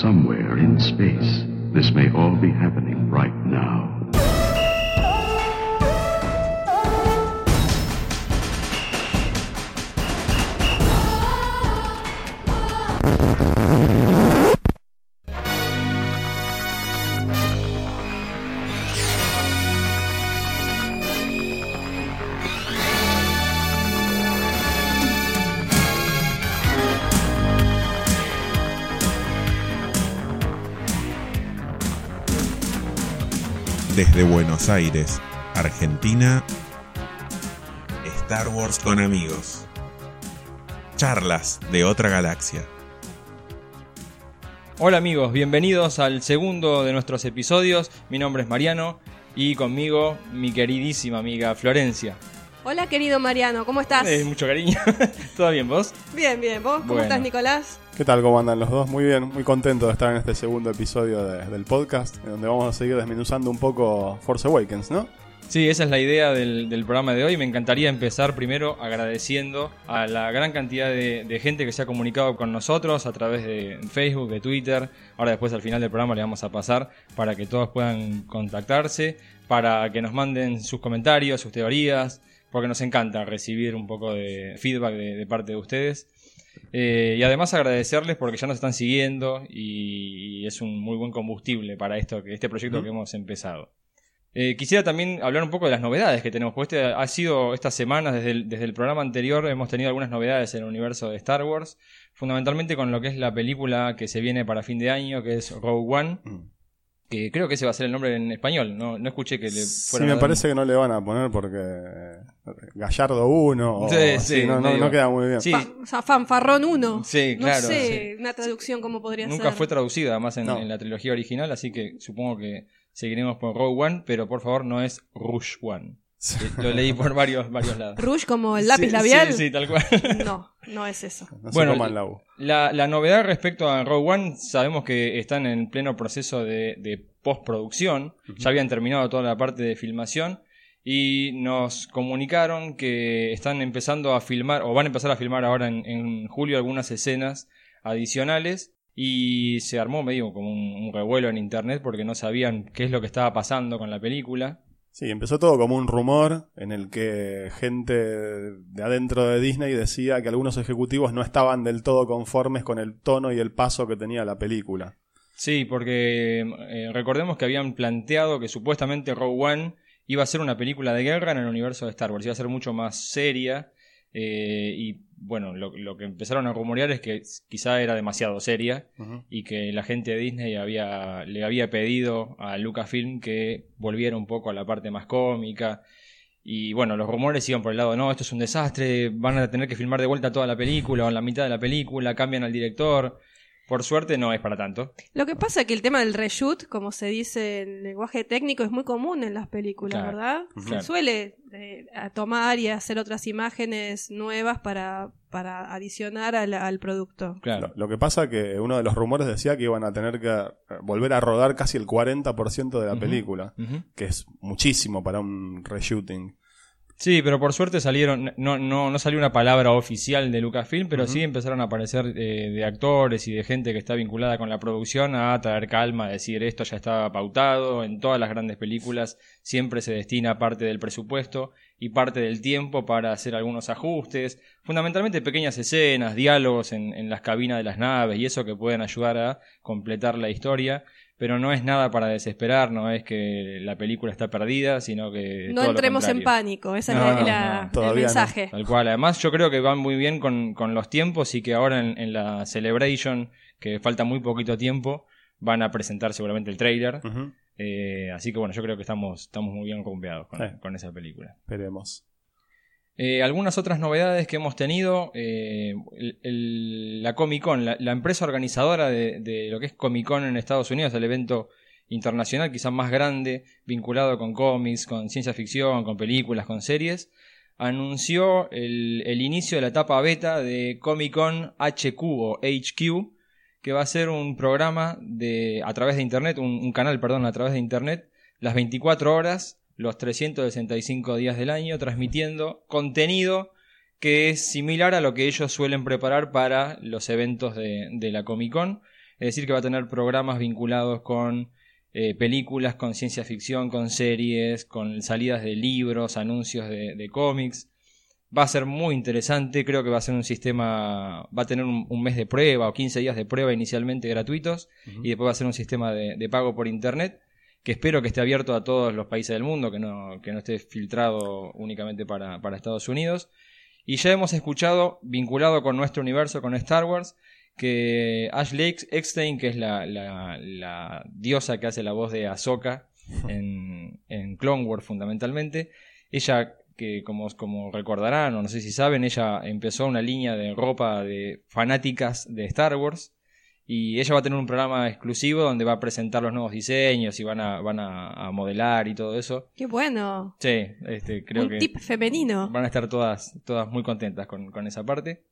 somewhere in space, this may all be happening right now. Desde Buenos Aires, Argentina, Star Wars con amigos. Charlas de otra galaxia. Hola amigos, bienvenidos al segundo de nuestros episodios. Mi nombre es Mariano y conmigo mi queridísima amiga Florencia. Hola querido Mariano, ¿cómo estás? Eh, mucho cariño. ¿Todo bien vos? Bien, bien. ¿Vos cómo Bueno. estás, Nicolás? ¿Qué tal? ¿Cómo andan los dos? Muy bien, muy contento de estar en este segundo episodio de- del podcast, en donde vamos a seguir desmenuzando un poco Force Awakens, ¿no? Sí, esa es la idea del, del programa de hoy. Me encantaría empezar primero agradeciendo a la gran cantidad de, de gente que se ha comunicado con nosotros a través de Facebook, de Twitter. Ahora después al final del programa le vamos a pasar para que todos puedan contactarse, para que nos manden sus comentarios, sus teorías, porque nos encanta recibir un poco de feedback de, de parte de ustedes. Eh, y además agradecerles porque ya nos están siguiendo y, y es un muy buen combustible para esto, que este proyecto que hemos empezado. Eh, quisiera también hablar un poco de las novedades que tenemos, porque este ha sido estas semanas, desde el, desde el programa anterior, hemos tenido algunas novedades en el universo de Star Wars, fundamentalmente con lo que es la película que se viene para fin de año, que es Rogue One, Mm. Que creo que ese va a ser el nombre en español, no, no escuché que le Sí, fueran a me parece que no le van a poner porque eh, Gallardo 1 o Sí, así, sí, no, no- no queda muy bien. Sí, Fa- o sea, fanfarrón 1. Sí, No claro, sé, una traducción cómo podría Nunca ser. fue traducida además en, No. en la trilogía original, así que supongo que seguiremos por Rogue One, pero por favor no es Rush One. Lo leí por varios, varios lados. Rouge como el lápiz Sí, labial. Sí, sí, tal cual. No, no es eso. No Bueno, la. La, la novedad respecto a Rogue One, sabemos que están en pleno proceso de, de postproducción, ya habían terminado toda la parte de filmación y nos comunicaron que están empezando a filmar, o van a empezar a filmar ahora en, en julio algunas escenas adicionales y se armó medio como un, un revuelo en internet porque no sabían qué es lo que estaba pasando con la película. Sí, empezó todo como un rumor en el que gente de adentro de Disney decía que algunos ejecutivos no estaban del todo conformes con el tono y el paso que tenía la película. Sí, porque eh, recordemos que habían planteado que supuestamente Rogue One iba a ser una película de guerra en el universo de Star Wars, iba a ser mucho más seria eh, y bueno, lo, lo que empezaron a rumorear es que quizá era demasiado seria y que la gente de Disney había, le había pedido a Lucasfilm que volviera un poco a la parte más cómica. Y bueno, los rumores iban por el lado, no, esto es un desastre, van a tener que filmar de vuelta toda la película o en la mitad de la película, cambian al director. Por suerte no es para tanto. Lo que pasa es que el tema del reshoot, como se dice en lenguaje técnico, es muy común en las películas, Claro, ¿verdad? claro. Se suele eh, tomar y hacer otras imágenes nuevas para, para adicionar al, al producto. Claro. Lo, lo que pasa que uno de los rumores decía que iban a tener que eh, volver a rodar casi el 40% de la película, que es muchísimo para un reshooting. Sí, pero por suerte salieron, no, no, no salió una palabra oficial de Lucasfilm, pero sí empezaron a aparecer eh, de actores y de gente que está vinculada con la producción a traer calma, a decir esto ya estaba pautado, en todas las grandes películas siempre se destina parte del presupuesto y parte del tiempo para hacer algunos ajustes, fundamentalmente pequeñas escenas, diálogos en, en las cabinas de las naves y eso que pueden ayudar a completar la historia. Pero no es nada para desesperar, no es que la película está perdida, sino que... No todo lo entremos en pánico, ese No, es la- no, la- no, el no. mensaje. Tal cual. Además, yo creo que van muy bien con, con los tiempos y que ahora en, en la Celebration, que falta muy poquito tiempo, van a presentar seguramente el trailer. Eh, así que bueno, yo creo que estamos, estamos muy bien rumbeados con, con esa película. Esperemos. Eh, algunas otras novedades que hemos tenido, eh, el- la Comic Con, la, la empresa organizadora de, de lo que es Comic Con en Estados Unidos, el evento internacional quizás más grande, vinculado con cómics, con ciencia ficción, con películas, con series, anunció el, el inicio de la etapa beta de Comic Con HQ o HQ, que va a ser un programa de, a través de Internet, un, un canal, perdón, a través de Internet, las 24 horas, los 365 días del año, transmitiendo contenido que es similar a lo que ellos suelen preparar para los eventos de, de la Comic Con. Es decir, que va a tener programas vinculados con eh, películas, con ciencia ficción, con series, con salidas de libros, anuncios de, de cómics. Va a ser muy interesante, creo que va a ser un sistema, va a tener un, un mes de prueba o 15 días de prueba inicialmente gratuitos y después va a ser un sistema de, de pago por internet que espero que esté abierto a todos los países del mundo, que no, que no esté filtrado únicamente para, para Estados Unidos. Y ya hemos escuchado, vinculado con nuestro universo, con Star Wars, que Ashley Eckstein, que es la, la, la diosa que hace la voz de Ahsoka en, en Clone Wars fundamentalmente, ella que como, como recordarán o no sé si saben, ella empezó una línea de ropa de fanáticas de Star Wars y ella va a tener un programa exclusivo donde va a presentar los nuevos diseños y van a, van a, a modelar y todo eso. Qué bueno. Sí, este, creo Un que tip femenino. van a estar todas, todas muy contentas con, con esa parte.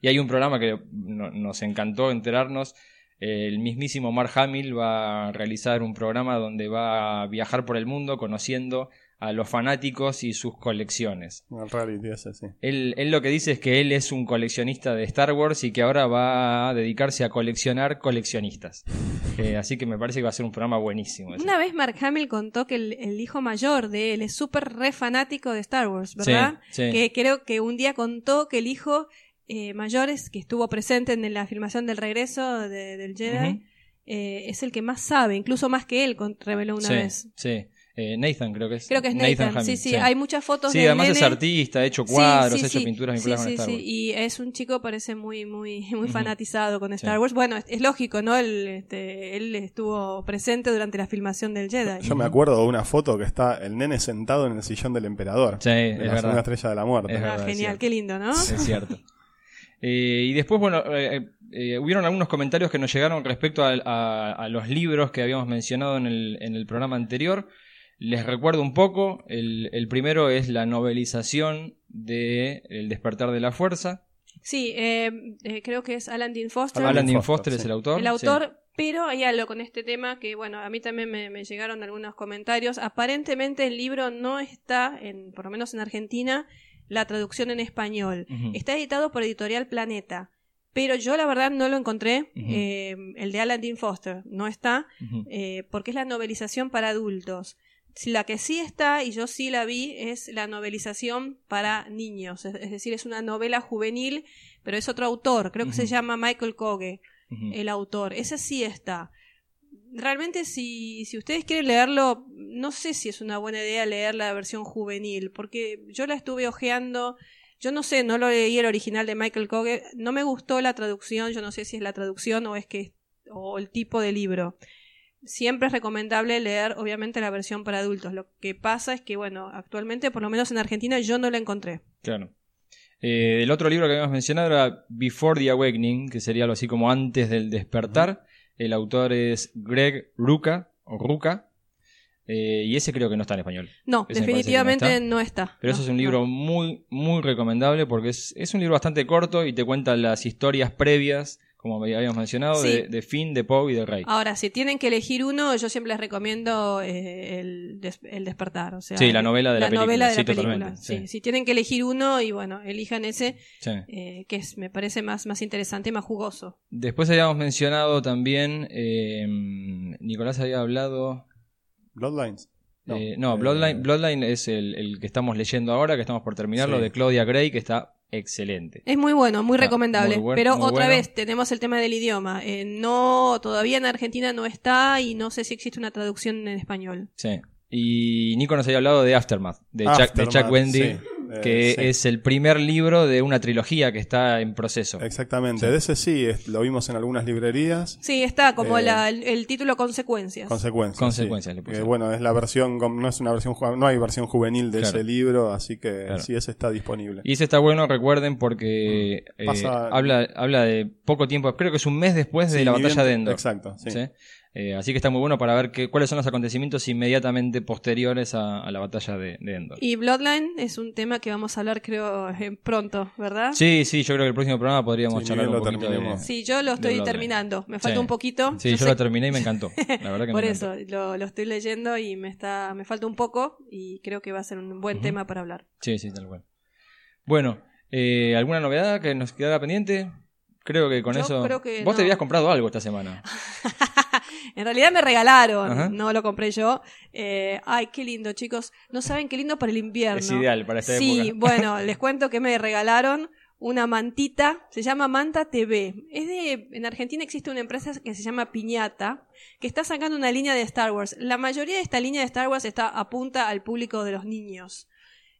Y hay un programa que no- nos encantó enterarnos. El mismísimo Mark Hamill va a realizar un programa donde va a viajar por el mundo conociendo a los fanáticos y sus colecciones. El reality ese, sí. Él, él lo que dice es que él es un coleccionista de Star Wars y que ahora va a dedicarse a coleccionar coleccionistas. Eh, así que me parece que va a ser un programa buenísimo. ese. Una vez Mark Hamill contó que el, el hijo mayor de él es súper re fanático de Star Wars, ¿verdad? Sí, sí. Que creo que un día contó que el hijo eh, mayor es, que estuvo presente en la filmación del regreso de- del Jedi eh, es el que más sabe, incluso más que él, reveló una sí, vez. Sí. Eh, Nathan creo que es. Creo que es Nathan, Hamill, sí, sí, hay muchas fotos Sí, de además es artista, ha hecho cuadros, sí, ha hecho sí. pinturas Sí, vinculadas sí, con Star sí, Wars. Y es un chico, parece muy, muy, muy fanatizado con Star Sí. Wars. Bueno, es, es lógico, ¿no? Él, este, él estuvo presente durante la filmación del Jedi. Yo me acuerdo de una foto que está el nene sentado en el sillón del emperador. Sí, de es la verdad. segunda estrella de la muerte. Es Ah, verdad, genial, qué lindo, ¿no? Es cierto. Eh, y después, bueno, eh, eh, hubieron algunos comentarios que nos llegaron respecto a, a- a los libros que habíamos mencionado en el, en el programa anterior. Les recuerdo un poco. El, el primero es la novelización de El despertar de la fuerza. Sí, eh, eh, creo que es Alan Dean Foster. Alan Dean Foster, Foster es sí. el autor. el Sí. autor, pero hay algo con este tema que, bueno, a mí también me, me llegaron algunos comentarios. Aparentemente el libro no está, en, por lo menos en Argentina, la traducción en español. Está editado por Editorial Planeta, pero yo la verdad no lo encontré. Eh, el de Alan Dean Foster no está, eh, porque es la novelización para adultos. La que sí está, y yo sí la vi, es la novelización para niños. Es, es decir, es una novela juvenil, pero es otro autor. Creo que se llama Michael Koge Ujú. el autor. Ese sí está. Realmente, si, si ustedes quieren leerlo, no sé si es una buena idea leer la versión juvenil, porque yo la estuve ojeando. Yo no sé, no lo leí el original de Michael Koge. No me gustó la traducción. Yo no sé si es la traducción o es que o el tipo de libro. Siempre es recomendable leer, obviamente, la versión para adultos. Lo que pasa es que, bueno, actualmente, por lo menos en Argentina, yo no la encontré. Claro. Eh, el otro libro que habíamos mencionado era Before the Awakening, que sería algo así como antes del despertar. El autor es Greg Ruca, o Ruca, eh, y ese creo que no está en español. No, Ese definitivamente está. no está. Pero No, eso es un no. libro muy, muy recomendable porque es, es un libro bastante corto y te cuenta las historias previas, como habíamos mencionado, Sí. de, de Finn, de Poe y de Rey. Ahora, si tienen que elegir uno, yo siempre les recomiendo eh, el, des- el despertar. O sea, Sí, la novela de la película, novela de sí, la película. Sí, sí. Si tienen que elegir uno, y bueno, elijan ese, Sí. eh, que es, me parece más, más interesante, más jugoso. Después habíamos mencionado también, eh, Nicolás había hablado... Bloodlines. eh, no, eh, Bloodline, Bloodline es el, el que estamos leyendo ahora, que estamos por terminarlo, Sí. de Claudia Gray, que está excelente. Es muy bueno, muy Ah, recomendable. muy buen- pero muy otra bueno. vez, tenemos el tema del idioma. Eh, no, todavía en Argentina no está y no sé si existe una traducción en español. Sí. Y Nico nos había hablado de Aftermath, de, Chuck, de Aftermath, Chuck Wendy, sí, eh, que sí. es el primer libro de una trilogía que está en proceso. Exactamente. De ese sí, es- lo vimos en algunas librerías. Sí, está como Eh, la- el, el título Consecuencias. Consecuencias. Consecuencias sí. le bueno, es la versión, no es una versión, no hay versión juvenil de Claro. ese libro, así que Claro. sí, ese está disponible. Y ese está bueno, recuerden, porque eh, Pasa- habla, habla de poco tiempo, creo que es un mes después de la batalla bien- de Endor. Exacto, sí. Eh, así que está muy bueno para ver qué- cuáles son los acontecimientos inmediatamente posteriores a, a la batalla de, de Endor. Y Bloodline es un tema que vamos a hablar, creo, eh, pronto, ¿verdad? Sí, sí, yo creo que el próximo programa podríamos Sí, charlar un poquito de... Sí, yo lo estoy terminando. Me falta Sí. un poquito. Sí, yo, sé- lo terminé y me encantó. La verdad que Por me eso, lo, lo estoy leyendo y me está me falta un poco y creo que va a ser un buen tema para hablar. Sí, sí, tal cual. Bueno, eh, ¿alguna novedad que nos quedara pendiente? creo que con Yo eso. creo que Vos te no. habías comprado algo esta semana. En realidad me regalaron, Ajá. no lo compré yo. Eh, ay, qué lindo, chicos. No saben qué lindo para el invierno. Es ideal para esta sí, época. bueno, les cuento que me regalaron una mantita, se llama Manta TV. Es de, en Argentina existe una empresa que se llama Piñata, que está sacando una línea de Star Wars. La mayoría de esta línea de Star Wars está apunta al público de los niños.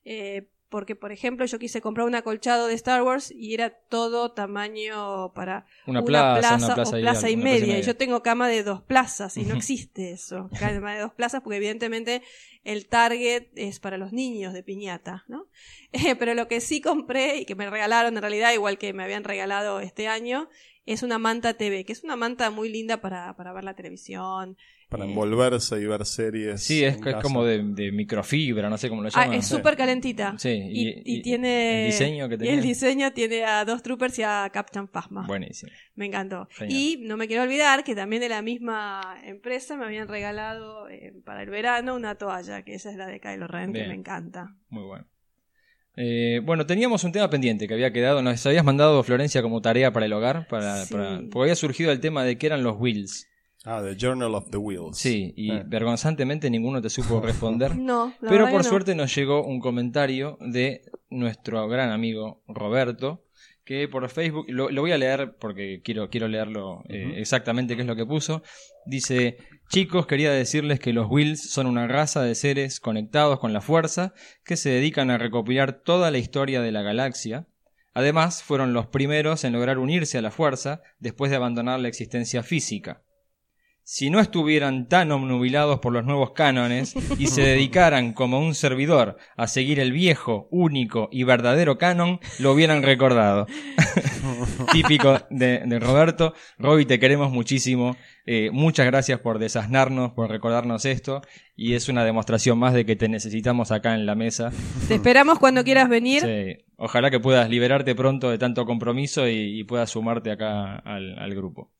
Eh, porque, por ejemplo, yo quise comprar un acolchado de Star Wars y era todo tamaño para Una plaza, una plaza o plaza y una plaza y media. media. Y yo tengo cama de dos plazas y no existe eso. Cama de dos plazas porque evidentemente el target es para los niños de piñata, ¿no? Eh, pero lo que sí compré y que me regalaron en realidad, igual que me habían regalado este año, es una manta TV, que es una manta muy linda para, para ver la televisión. Para envolverse y ver series. Sí, es, es como de, de microfibra, no sé cómo lo Ah, llaman. es súper calentita. Sí, Y, y- y y- tiene. el diseño que y tenía. el diseño tiene a dos troopers y a Captain Phasma. Buenísimo. Me encantó. Genial. Y no me quiero olvidar que también de la misma empresa me habían regalado eh, para el verano una toalla, que esa es la de Kylo Ren, Bien. que me encanta. Muy bueno. Eh, bueno, teníamos un tema pendiente que había quedado. Nos habías mandado, Florencia, como tarea para el hogar. Para, Sí. para- porque había surgido el tema de qué eran los wheels. Ah, The Journal of the Wheels. Sí, y Eh. vergonzantemente ninguno te supo responder. No, la Pero por no. suerte nos llegó un comentario de nuestro gran amigo Roberto, que por Facebook, lo, lo voy a leer porque quiero, quiero leerlo eh, exactamente qué es lo que puso. Dice, chicos, quería decirles que los Wills son una raza de seres conectados con la fuerza que se dedican a recopilar toda la historia de la galaxia. Además, fueron los primeros en lograr unirse a la fuerza después de abandonar la existencia física. Si no estuvieran tan obnubilados por los nuevos cánones y se dedicaran como un servidor a seguir el viejo, único y verdadero canon, lo hubieran recordado. Típico de, de Roberto. Roby, te queremos muchísimo. Eh, muchas gracias por desasnarnos, por recordarnos esto. Y es una demostración más de que te necesitamos acá en la mesa. Te esperamos cuando quieras venir. Sí. Ojalá que puedas liberarte pronto de tanto compromiso y, y puedas sumarte acá al, al grupo.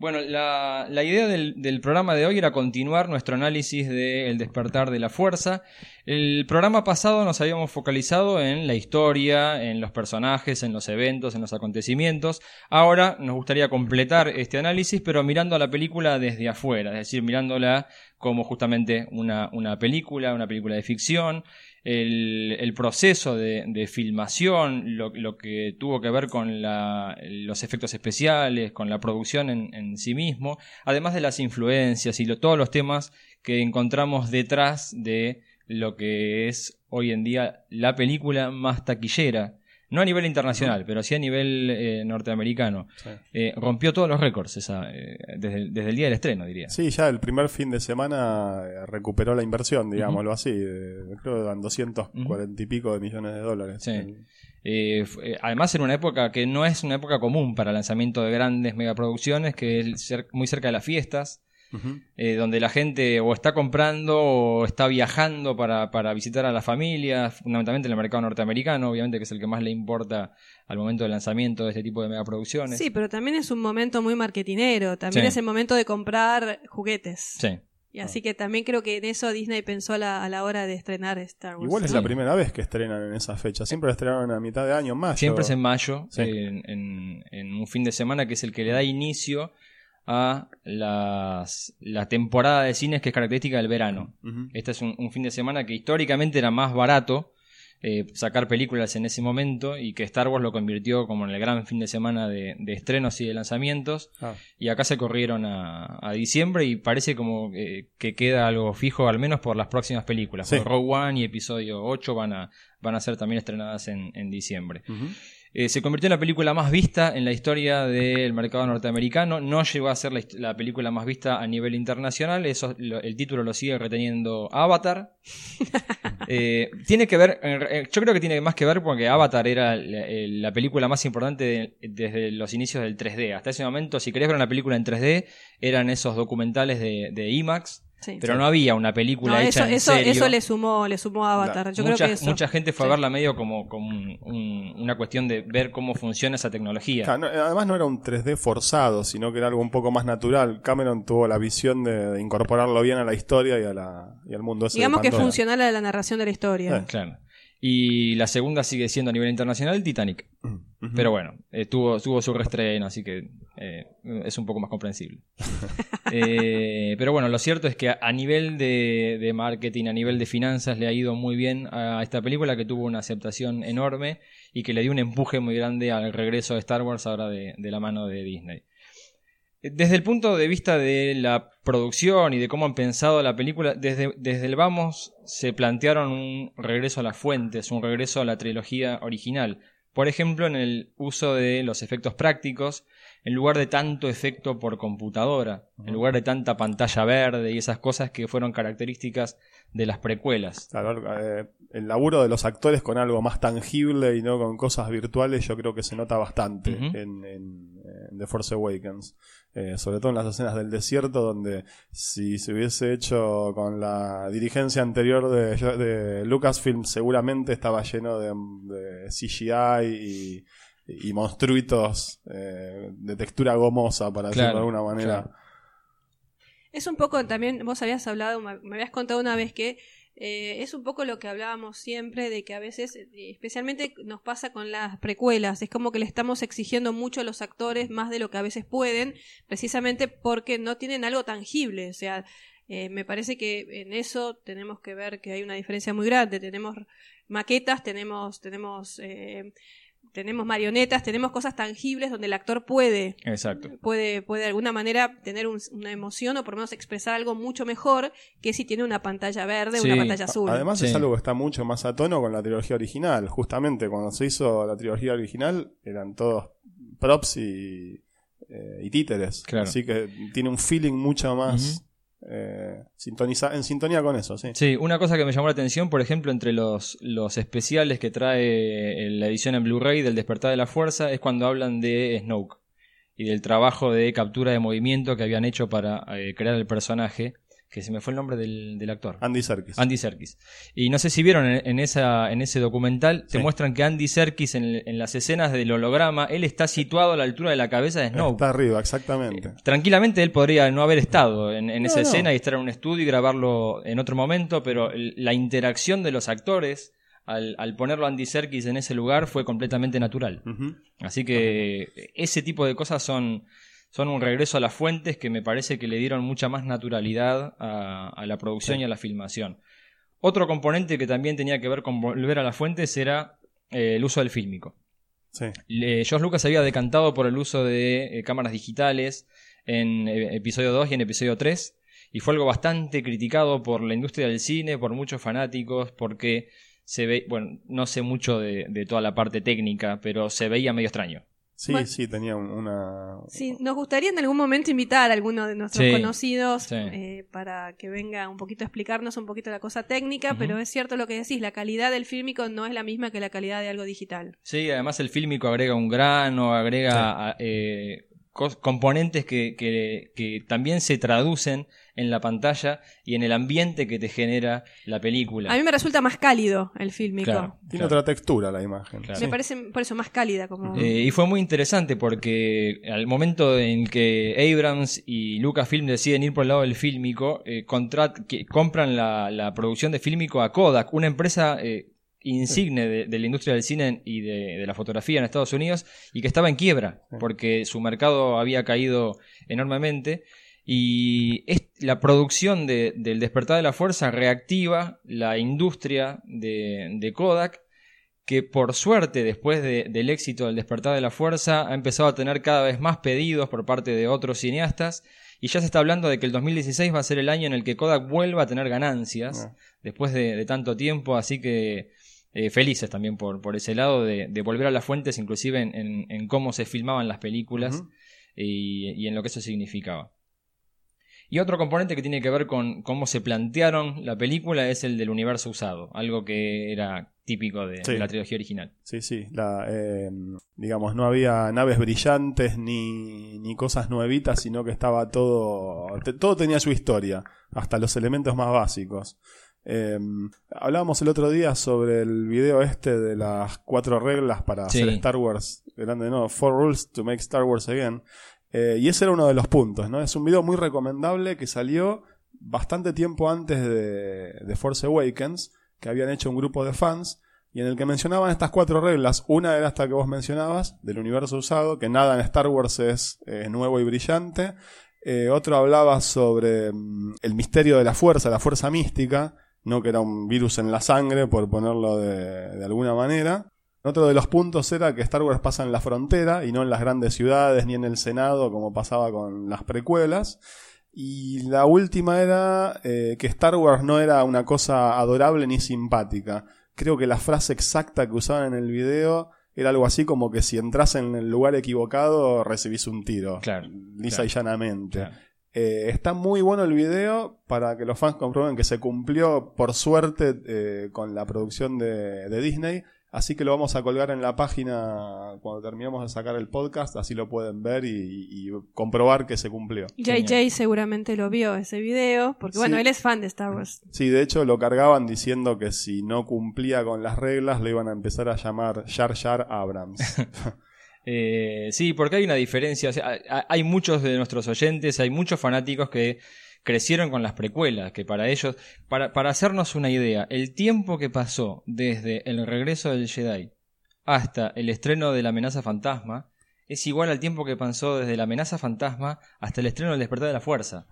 Bueno, la, idea del, programa de hoy era continuar nuestro análisis del despertar de la fuerza. El programa pasado nos habíamos focalizado en la historia, en los personajes, en los eventos, en los acontecimientos. Ahora nos gustaría completar este análisis, pero mirando a la película desde afuera, es decir, mirándola como justamente una película, una película de ficción, el, proceso de, filmación, lo, lo que tuvo que ver con la- los efectos especiales, con la producción en, sí mismo, además de las influencias y todos los temas que encontramos detrás de lo que es hoy en día la película más taquillera. No a nivel internacional, pero sí a nivel eh, norteamericano. Sí. Eh, rompió todos los récords esa, eh, desde, el- desde el día del estreno, diría. Sí, ya el primer fin de semana eh, recuperó la inversión, digámoslo así. de- creo que eran 240 y pico de millones de dólares. Sí. Eh, además en una época que no es una época común para lanzamiento de grandes megaproducciones, que es muy cerca de las fiestas, Eh, donde la gente o está comprando o está viajando para, para visitar a la familia, fundamentalmente en el mercado norteamericano, obviamente que es el que más le importa al momento del lanzamiento de este tipo de megaproducciones. Sí, pero también es un momento muy marketinero. También Sí. es el momento de comprar juguetes. Sí. Y así que también creo que en eso Disney pensó a la, a la hora de estrenar Star Wars. Igual es Sí. la primera vez que estrenan en esa fecha. Siempre la estrenaron a mitad de año, en mayo. Siempre es en mayo, Sí. en, en- en un fin de semana que es el que le da inicio a las, la temporada de cines que es característica del verano. Este es un, un fin de semana que históricamente era más barato eh, sacar películas en ese momento y que Star Wars lo convirtió como en el gran fin de semana de, de estrenos y de lanzamientos. Ah, Y acá se corrieron a, a diciembre y parece como eh, que queda algo fijo, al menos por las próximas películas. Sí. Porque Rogue One y Episodio 8 van a, van a ser también estrenadas en, en diciembre. Eh, se convirtió en la película más vista en la historia del mercado norteamericano. No llegó a ser la, película más vista a nivel internacional. Eso, lo- el título lo sigue reteniendo Avatar. Eh, tiene que ver, eh, yo creo que tiene más que ver porque Avatar era la, eh, la película más importante de- desde los inicios del 3D. Hasta ese momento, si querías ver una película en 3D, eran esos documentales de, de IMAX. Sí. Pero no había una película No, hecha eso, en eso, serio. eso le sumó, le sumó a Avatar. Yo mucha, creo que eso. mucha gente fue Sí. a verla medio como, como un- un- una cuestión de ver cómo funciona esa tecnología. Claro, no, además no era un 3D forzado, sino que era algo un poco más natural. Cameron tuvo la visión de, de incorporarlo bien a la historia y, a la, y al mundo ese de Digamos que funcional a la narración de la historia. Eh. Claro. Y la segunda sigue siendo a nivel internacional Titanic. Pero bueno, eh, tuvo, tuvo su reestreno, así que eh, es un poco más comprensible. Eh, pero bueno, lo cierto es que a, a nivel de, de marketing, a nivel de finanzas, le ha ido muy bien a esta película que tuvo una aceptación enorme y que le dio un empuje muy grande al regreso de Star Wars ahora de, de la mano de Disney. Desde el punto de vista de la producción y de cómo han pensado la película, desde, desde el vamos se plantearon un regreso a las fuentes, un regreso a la trilogía original. Por ejemplo, en el uso de los efectos prácticos, en lugar de tanto efecto por computadora, en lugar de tanta pantalla verde y esas cosas que fueron características de las precuelas. Claro, eh, el laburo de los actores con algo más tangible y no con cosas virtuales, yo creo que se nota bastante en- en The Force Awakens. Eh, sobre todo en las escenas del desierto, donde si se hubiese hecho con la dirigencia anterior de, de Lucasfilm, seguramente estaba lleno de, de CGI y, y monstruitos eh, de textura gomosa, para decirlo de Claro, alguna manera. claro. Es un poco también, vos habías hablado, me me habías contado una vez que eh, es un poco lo que hablábamos siempre, de que a veces, eh, especialmente nos pasa con las precuelas, es como que le estamos exigiendo mucho a los actores más de lo que a veces pueden, precisamente porque no tienen algo tangible, o sea, eh, me parece que en eso tenemos que ver que hay una diferencia muy grande, tenemos maquetas, tenemos, tenemos, eh, tenemos marionetas, tenemos cosas tangibles donde el actor puede Exacto. puede, puede de alguna manera tener un- una emoción o por lo menos expresar algo mucho mejor que si tiene una pantalla verde o Sí. una pantalla azul. Además Sí. es algo que está mucho más a tono con la trilogía original. Justamente cuando se hizo la trilogía original eran todos props y, eh, y títeres. Claro. Así que tiene un feeling mucho más eh, sintoniza en sintonía con eso, sí. Sí, una cosa que me llamó la atención, por ejemplo, entre los, los especiales que trae eh, la edición en Blu-ray del Despertar de la Fuerza, es cuando hablan de Snoke y del trabajo de captura de movimiento que habían hecho para eh, crear el personaje, que se me fue el nombre del, del actor. Andy Serkis. Andy Serkis. Y no sé si vieron en, en esa, en ese documental, te muestran que Andy Serkis en, en las escenas del holograma, él está situado a la altura de la cabeza de Snoke. Está arriba, exactamente. Tranquilamente él podría no haber estado en, en No, esa no. escena y estar en un estudio y grabarlo en otro momento, pero el- la interacción de los actores al, al ponerlo Andy Serkis en ese lugar fue completamente natural. Así que ese tipo de cosas son, son un regreso a las fuentes que me parece que le dieron mucha más naturalidad a, a la producción y a la filmación. Otro componente que también tenía que ver con volver a las fuentes era eh, el uso del fílmico. Sí. George Lucas había decantado por el uso de eh, cámaras digitales en eh, episodio 2 y en episodio 3 y fue algo bastante criticado por la industria del cine, por muchos fanáticos, porque se ve, bueno, no sé mucho de, de toda la parte técnica, pero se veía medio extraño. Sí, Bueno. sí, tenía un- una... Sí, nos gustaría en algún momento invitar a alguno de nuestros Sí, conocidos sí. eh, para que venga un poquito a explicarnos un poquito la cosa técnica, pero es cierto lo que decís, la calidad del fílmico no es la misma que la calidad de algo digital. Sí, además el fílmico agrega un grano, agrega a- eh, componentes que, que- que también se traducen en la pantalla y en el ambiente que te genera la película. A mí me resulta más cálido el fílmico. Claro, Tiene claro. otra textura la imagen. Claro. Me Sí. parece por eso más cálida como Eh, y fue muy interesante porque al momento en que Abrams y Lucasfilm deciden ir por el lado del fílmico, eh, contrat- que compran la, la producción de fílmico a Kodak, una empresa eh, insigne de, de la industria del cine y de, de la fotografía en Estados Unidos y que estaba en quiebra porque su mercado había caído enormemente. Y es- la producción de- del despertar de la fuerza reactiva la industria de, Kodak que por suerte, después de- del éxito del despertar de la fuerza, ha empezado a tener cada vez más pedidos por parte de otros cineastas. Y ya se está hablando de que el 2016 va a ser el año en el que Kodak vuelva a tener ganancias, Ah. después de, de tanto tiempo. Así que eh, felices también por, por ese lado de, de volver a las fuentes, inclusive en, en- en cómo se filmaban las películas Ujú. y, y en lo que eso significaba. Y otro componente que tiene que ver con cómo se plantearon la película es el del universo usado, algo que era típico de, Sí. de la trilogía original. Sí, sí. La, eh, digamos, no había naves brillantes ni, ni cosas nuevitas, sino que estaba todo. todo tenía su historia, hasta los elementos más básicos. Eh, hablábamos el otro día sobre el video este de las cuatro reglas para Sí. hacer Star Wars grande, ¿no? Four Rules to Make Star Wars Again. Eh, y ese era uno de los puntos, ¿no? Es un video muy recomendable que salió bastante tiempo antes de, de Force Awakens, que habían hecho un grupo de fans y en el que mencionaban estas cuatro reglas. Una era esta que vos mencionabas, del universo usado, que nada en Star Wars es eh, nuevo y brillante. Eh, otro hablaba sobre mm, el misterio de la fuerza, la fuerza mística, no que era un virus en la sangre, por ponerlo de, de alguna manera. Otro de los puntos era que Star Wars pasa en la frontera y no en las grandes ciudades ni en el Senado como pasaba con las precuelas. Y la última era eh, que Star Wars no era una cosa adorable ni simpática. Creo que la frase exacta que usaban en el video era algo así como que si entras en el lugar equivocado recibís un tiro. Claro, Lisa claro. y llanamente. Claro. Eh, está muy bueno el video para que los fans comprueben que se cumplió por suerte eh, con la producción de, de Disney. Así que lo vamos a colgar en la página cuando terminemos de sacar el podcast, así lo pueden ver y, y comprobar que se cumplió. JJ seguramente lo vio ese video, porque bueno, Sí. él es fan de Star Wars. Sí, de hecho lo cargaban diciendo que si no cumplía con las reglas le iban a empezar a llamar Jar Jar Abrams. Eh, sí, porque hay una diferencia. o sea, hay- muchos de nuestros oyentes, hay muchos fanáticos que crecieron con las precuelas, que para ellos, para, para hacernos una idea, el tiempo que pasó desde el regreso del Jedi hasta el estreno de la amenaza fantasma es igual al tiempo que pasó desde la amenaza fantasma hasta el estreno del despertar de la fuerza.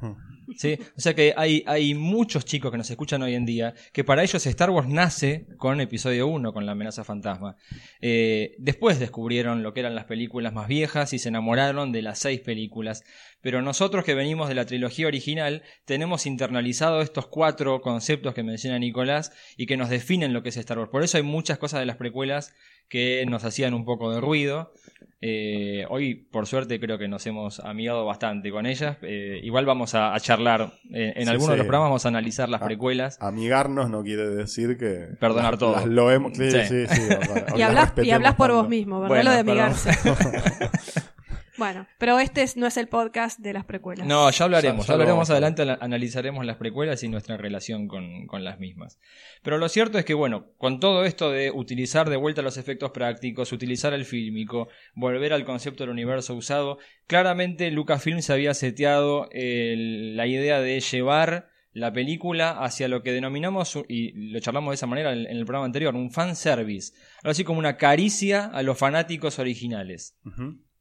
¿Sí? O sea que hay, hay muchos chicos que nos escuchan hoy en día que para ellos Star Wars nace con episodio 1, con la amenaza fantasma. Eh, después descubrieron lo que eran las películas más viejas y se enamoraron de las seis películas. Pero nosotros que venimos de la trilogía original tenemos internalizado estos cuatro conceptos que menciona Nicolás y que nos definen lo que es Star Wars. Por eso hay muchas cosas de las precuelas que nos hacían un poco de ruido. Eh, hoy, por suerte, creo que nos hemos amigado bastante con ellas. Eh, igual vamos a, a charlar. eh, en Sí, algunos de sí. los programas vamos a analizar las precuelas. Amigarnos no quiere decir que... Perdonar las- todo. las lo hemos... Sí, Sí. sí, sí, o- o Y las hablas, por vos mismo, ¿verdad? Bueno, Lo de amigarse. bueno, pero este es- no es el podcast de las precuelas. No, ya hablaremos, Ya- hablaremos adelante, analizaremos las precuelas y nuestra relación con, con las mismas. Pero lo cierto es que, bueno, con todo esto de utilizar de vuelta los efectos prácticos, utilizar el fílmico, volver al concepto del universo usado, claramente Lucasfilm se había seteado el- la idea de llevar la película hacia lo que denominamos, y lo charlamos de esa manera en el programa anterior, un fanservice. Algo así como una caricia a los fanáticos originales.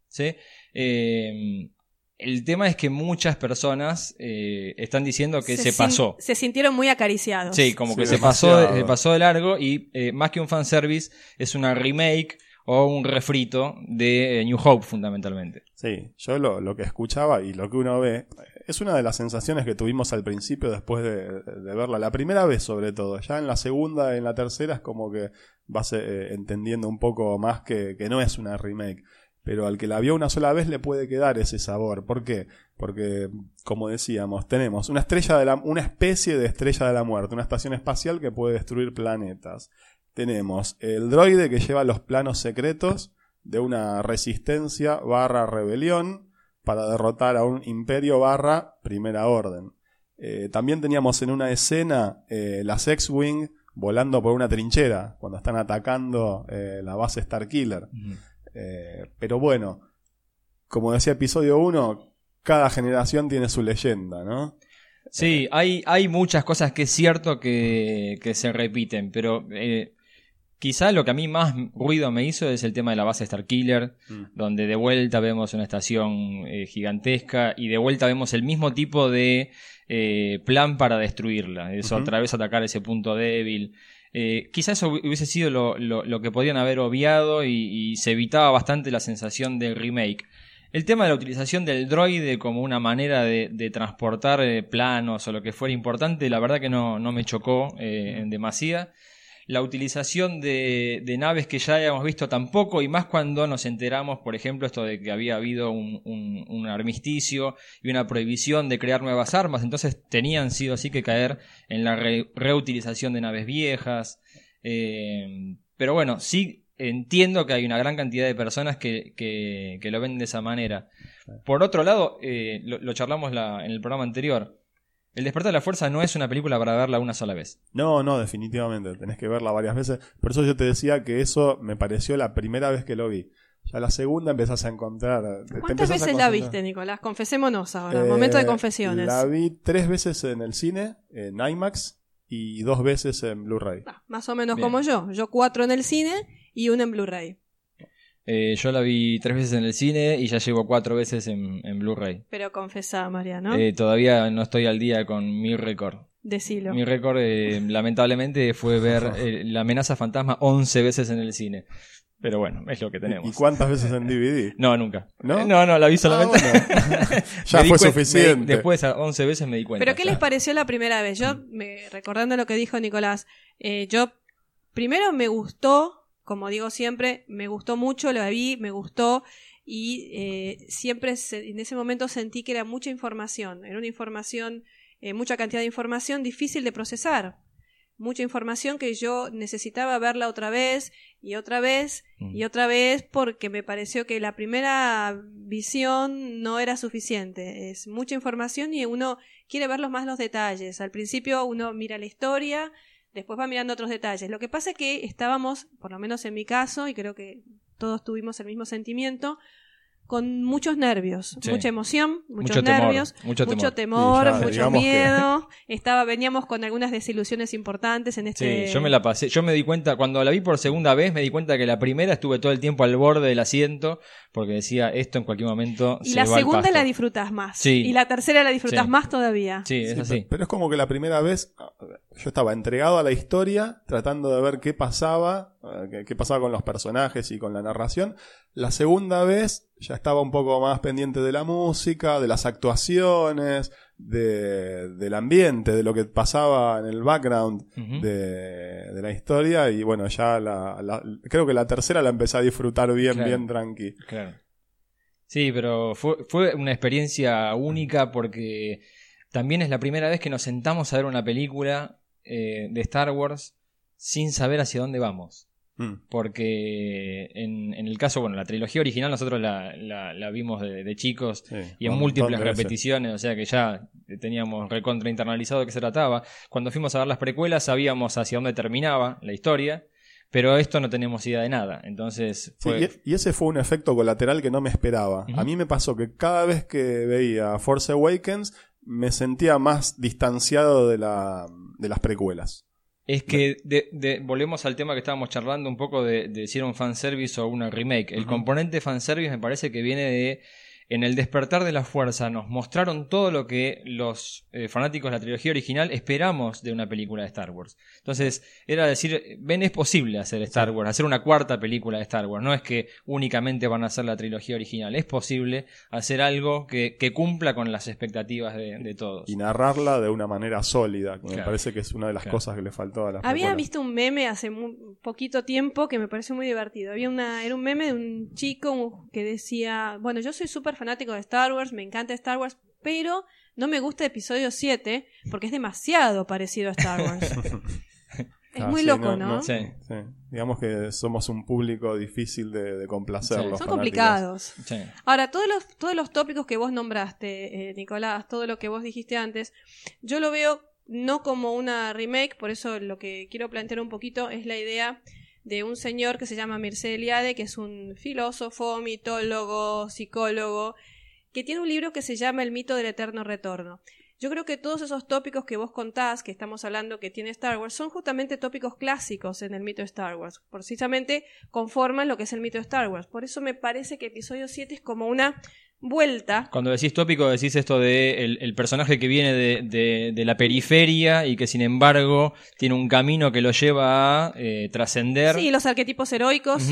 ¿sí? Eh, el tema es que muchas personas eh, están diciendo que se, pasó. Se sintieron muy acariciados. Sí, como Sí, que se pasó, se pasó de largo y eh, más que un fanservice es una remake o un refrito de eh, New Hope fundamentalmente. Sí, yo lo, lo que escuchaba y lo que uno ve es una de las sensaciones que tuvimos al principio después de, de verla. La primera vez sobre todo, ya en la segunda y en la tercera es como que vas eh, entendiendo un poco más que, que no es una remake. Pero al que la vio una sola vez le puede quedar ese sabor. ¿Por qué? Porque, como decíamos, tenemos una estrella de la, una especie de estrella de la muerte, una estación espacial que puede destruir planetas. Tenemos el droide que lleva los planos secretos de una resistencia barra rebelión para derrotar a un imperio barra primera orden. Eh, también teníamos en una escena eh, las X-Wing volando por una trinchera cuando están atacando eh, la base Starkiller. Eh, pero bueno, como decía episodio 1, cada generación tiene su leyenda, ¿no? Sí, hay, hay muchas cosas que es cierto que, que se repiten, pero eh, quizá lo que a mí más ruido me hizo es el tema de la base Starkiller, Mm. donde de vuelta vemos una estación eh, gigantesca y de vuelta vemos el mismo tipo de eh, plan para destruirla. Es Ujú. otra vez atacar ese punto débil. Eh, quizás eso hubiese sido lo, lo- lo que podían haber obviado y, se evitaba bastante la sensación del remake. El tema de la utilización del droide como una manera de, de transportar eh, planos o lo que fuera importante, la verdad que no, no me chocó eh, en demasía. La utilización de, de naves que ya habíamos visto tampoco, y más cuando nos enteramos, por ejemplo, esto de que había habido un, un- un armisticio y una prohibición de crear nuevas armas, entonces tenían sido así que caer en la re- reutilización de naves viejas. Eh, pero bueno, sí entiendo que hay una gran cantidad de personas que, que- que lo ven de esa manera. Por otro lado, eh, lo, lo charlamos la- en el programa anterior. El despertar de la fuerza no es una película para verla una sola vez. No, no, definitivamente. Tenés que verla varias veces. Por eso yo te decía que eso me pareció la primera vez que lo vi. Ya la segunda empezás a encontrar. ¿Cuántas a veces la viste, Nicolás? Confesémonos ahora, Eh, momento de confesiones. La vi tres veces en el cine, en IMAX. y dos veces en Blu-ray. Ah, más o menos Bien. como yo. Yo cuatro en el cine y una en Blu-ray. Eh, yo la vi tres veces en el cine y ya llevo cuatro veces en, en Blu-ray. Pero confesá, Mariano. Eh, todavía no estoy al día con mi récord. Decilo. Mi récord, eh, lamentablemente, fue ver eh, La amenaza fantasma 11 veces en el cine. Pero bueno, es lo que tenemos. ¿Y cuántas veces en DVD? No, nunca. ¿No? Eh, no, no, la vi solamente. Ah, bueno. ya fue me- suficiente. después, a 11 veces me di cuenta. Pero ¿qué ya. les pareció la primera vez? Yo, me, recordando lo que dijo Nicolás, eh, yo primero me gustó, como digo siempre, me gustó mucho, la vi, me gustó y eh, siempre se- en ese momento sentí que era mucha información, era una información, eh, mucha cantidad de información difícil de procesar. Mucha información que yo necesitaba verla otra vez y otra vez Mm. y otra vez porque me pareció que la primera visión no era suficiente. Es mucha información y uno quiere ver los más los detalles. Al principio uno mira la historia, después va mirando otros detalles. Lo que pasa es que estábamos, por lo menos en mi caso, y creo que todos tuvimos el mismo sentimiento, con muchos nervios, Sí. mucha emoción, muchos Mucho temor, nervios, mucho mucho temor. temor, Sí, ya, mucho que- miedo. Estaba, veníamos con algunas desilusiones importantes en este. Sí, yo me la pasé. Yo me di cuenta, cuando la vi por segunda vez, me di cuenta que la primera estuve todo el tiempo al borde del asiento porque decía esto en cualquier momento. Y se la va al segunda pasto". la disfrutas más. Sí. Y la tercera la disfrutas Sí. más todavía. Sí, es Sí, así. pe- Pero es como que la primera vez yo estaba entregado a la historia, tratando de ver qué pasaba, eh, qué, qué pasaba con los personajes y con la narración. La segunda vez ya estaba un poco más pendiente de la música, de las actuaciones, de- del ambiente, de lo que pasaba en el background de, de la historia. Y bueno, ya la, la- creo que la tercera la empecé a disfrutar bien, Claro. bien tranqui. Claro. Sí, pero fue, fue una experiencia única porque también es la primera vez que nos sentamos a ver una película eh, de Star Wars sin saber hacia dónde vamos. Mm. Porque en, en el caso, bueno, la trilogía original nosotros la, la- la vimos de, de chicos Sí, y en múltiples repeticiones, o sea que ya teníamos recontra internalizado de qué se trataba. Cuando fuimos a ver las precuelas sabíamos hacia dónde terminaba la historia, pero esto no teníamos idea de nada. Entonces fue... y, y ese fue un efecto colateral que no me esperaba. A mí me pasó que cada vez que veía Force Awakens me sentía más distanciado de, la, de las precuelas. Es que de- de- volvemos al tema que estábamos charlando un poco de, de si era un fanservice o una remake. El Ujú. componente fanservice me parece que viene de. En el despertar de la fuerza nos mostraron todo lo que los eh, fanáticos de la trilogía original esperamos de una película de Star Wars. Entonces, era decir, ven, es posible hacer Star Wars, hacer una cuarta película de Star Wars. No es que únicamente van a hacer la trilogía original, es posible hacer algo que, que cumpla con las expectativas de, de todos. Y narrarla de una manera sólida, que me parece que es una de las Claro. cosas que le faltó a las Había precuelas. visto un meme hace mu- poquito tiempo que me pareció muy divertido. Había una, era un meme de un chico que decía, bueno, yo soy súper fanático de Star Wars, me encanta Star Wars, pero no me gusta episodio 7 porque es demasiado parecido a Star Wars. es Ah, muy sí, loco, no, ¿no? no. Sí, Sí. Digamos que somos un público difícil de, de complacer. Sí. los Son fanáticos. complicados. sí. Ahora, todos los, todos los tópicos que vos nombraste, eh, Nicolás, todo lo que vos dijiste antes, yo lo veo no como una remake, por eso lo que quiero plantear un poquito es la idea de un señor que se llama Mircea Eliade, que es un filósofo, mitólogo, psicólogo, que tiene un libro que se llama El mito del eterno retorno. Yo creo que todos esos tópicos que vos contás, que estamos hablando que tiene Star Wars, son justamente tópicos clásicos en el mito de Star Wars. Precisamente conforman lo que es el mito de Star Wars. Por eso me parece que episodio 7 es como una vuelta. Cuando decís tópico, decís esto de el, el personaje que viene de, de- de la periferia y que sin embargo tiene un camino que lo lleva a eh, trascender. Sí, los arquetipos heroicos,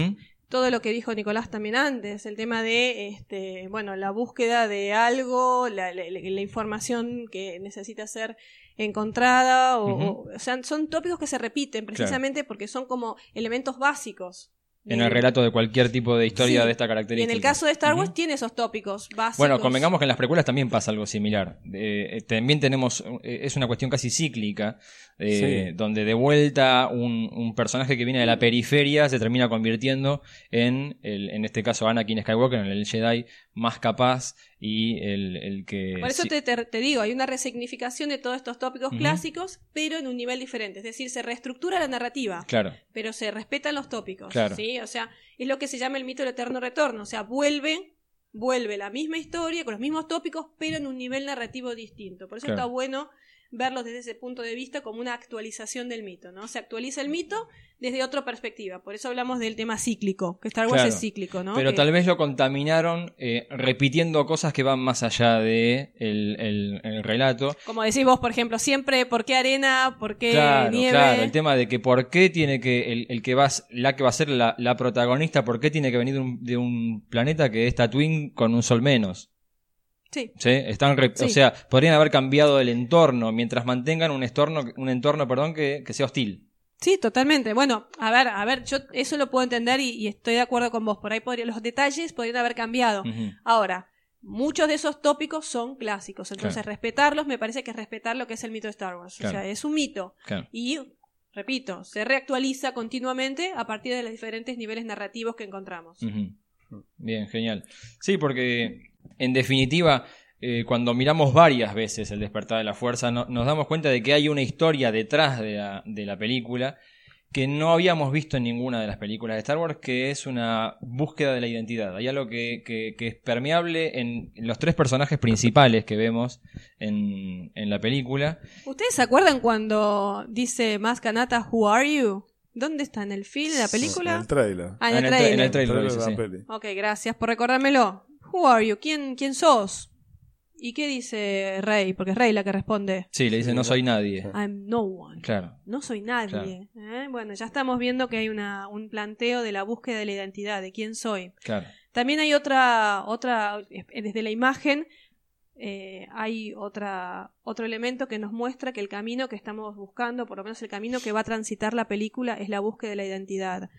todo lo que dijo Nicolás también antes, el tema de, este, bueno, la búsqueda de algo, la, la- la información que necesita ser encontrada, o, Ujú. o- o sea, son tópicos que se repiten precisamente porque son como elementos básicos. En el relato de cualquier tipo de historia Sí. de esta Y característica. en el caso de Star Wars tiene esos tópicos básicos. Bueno, convengamos que en las precuelas también pasa algo similar. Eh, eh, también tenemos, eh, es una cuestión casi cíclica, eh, Sí. donde de vuelta un, un personaje que viene de la periferia se termina convirtiendo en, el, en este caso, Anakin Skywalker, en el Jedi más capaz y el, el que... Por eso te, te- te digo, hay una resignificación de todos estos tópicos clásicos, pero en un nivel diferente. Es decir, se reestructura la narrativa, Claro, pero se respetan los tópicos. Claro. ¿sí? O sea, es lo que se llama el mito del eterno retorno. O sea, vuelve, vuelve la misma historia con los mismos tópicos, pero en un nivel narrativo distinto. Por eso Claro. está bueno verlos desde ese punto de vista como una actualización del mito, ¿no? Se actualiza el mito desde otra perspectiva. Por eso hablamos del tema cíclico, que Star Wars Claro. es cíclico, ¿no? Pero Que- tal vez lo contaminaron eh, repitiendo cosas que van más allá de el, el- el relato. Como decís vos, por ejemplo, siempre, ¿por qué arena? ¿Por qué Claro, nieve? claro, el tema de que por qué tiene que, el, el que va, la que va a ser la, la protagonista, por qué tiene que venir de un, de un planeta que es Tatooine con un sol menos. Sí. ¿Sí? Están Sí. O sea, podrían haber cambiado el entorno mientras mantengan un entorno, un entorno perdón, que, que sea hostil. Sí, totalmente. Bueno, a ver, a ver, yo eso lo puedo entender y, y estoy de acuerdo con vos. Por ahí podría, los detalles podrían haber cambiado. Ahora, muchos de esos tópicos son clásicos, entonces Claro. respetarlos me parece que es respetar lo que es el mito de Star Wars. Claro. O sea, es un mito. Claro. Y, repito, se reactualiza continuamente a partir de los diferentes niveles narrativos que encontramos. Bien, genial. Sí, porque en definitiva, eh, cuando miramos varias veces el despertar de la fuerza, no- nos damos cuenta de que hay una historia detrás de la, de la película que no habíamos visto en ninguna de las películas de Star Wars, que es una búsqueda de la identidad. Hay algo que, que- que es permeable en los tres personajes principales que vemos en, en la película. ¿Ustedes se acuerdan cuando dice Más Kanata, Who are you? ¿Dónde está? ¿En el film, en la película? En el trailer. Ah, en el En el tra- trailer. en el El trailer trailer la sí. peli. Ok, gracias por recordármelo. Who are you? ¿Quién, quién sos? ¿Y qué dice Rey? Porque es Rey la que responde. Sí, le dice no soy nadie. I'm no one. Claro. No soy nadie. ¿eh? Bueno, ya estamos viendo que hay una, un planteo de la búsqueda de la identidad, de quién soy. Claro. También hay otra, otra, eh, desde la imagen, eh, hay otra, otro elemento que nos muestra que el camino que estamos buscando, por lo menos el camino que va a transitar la película, es la búsqueda de la identidad.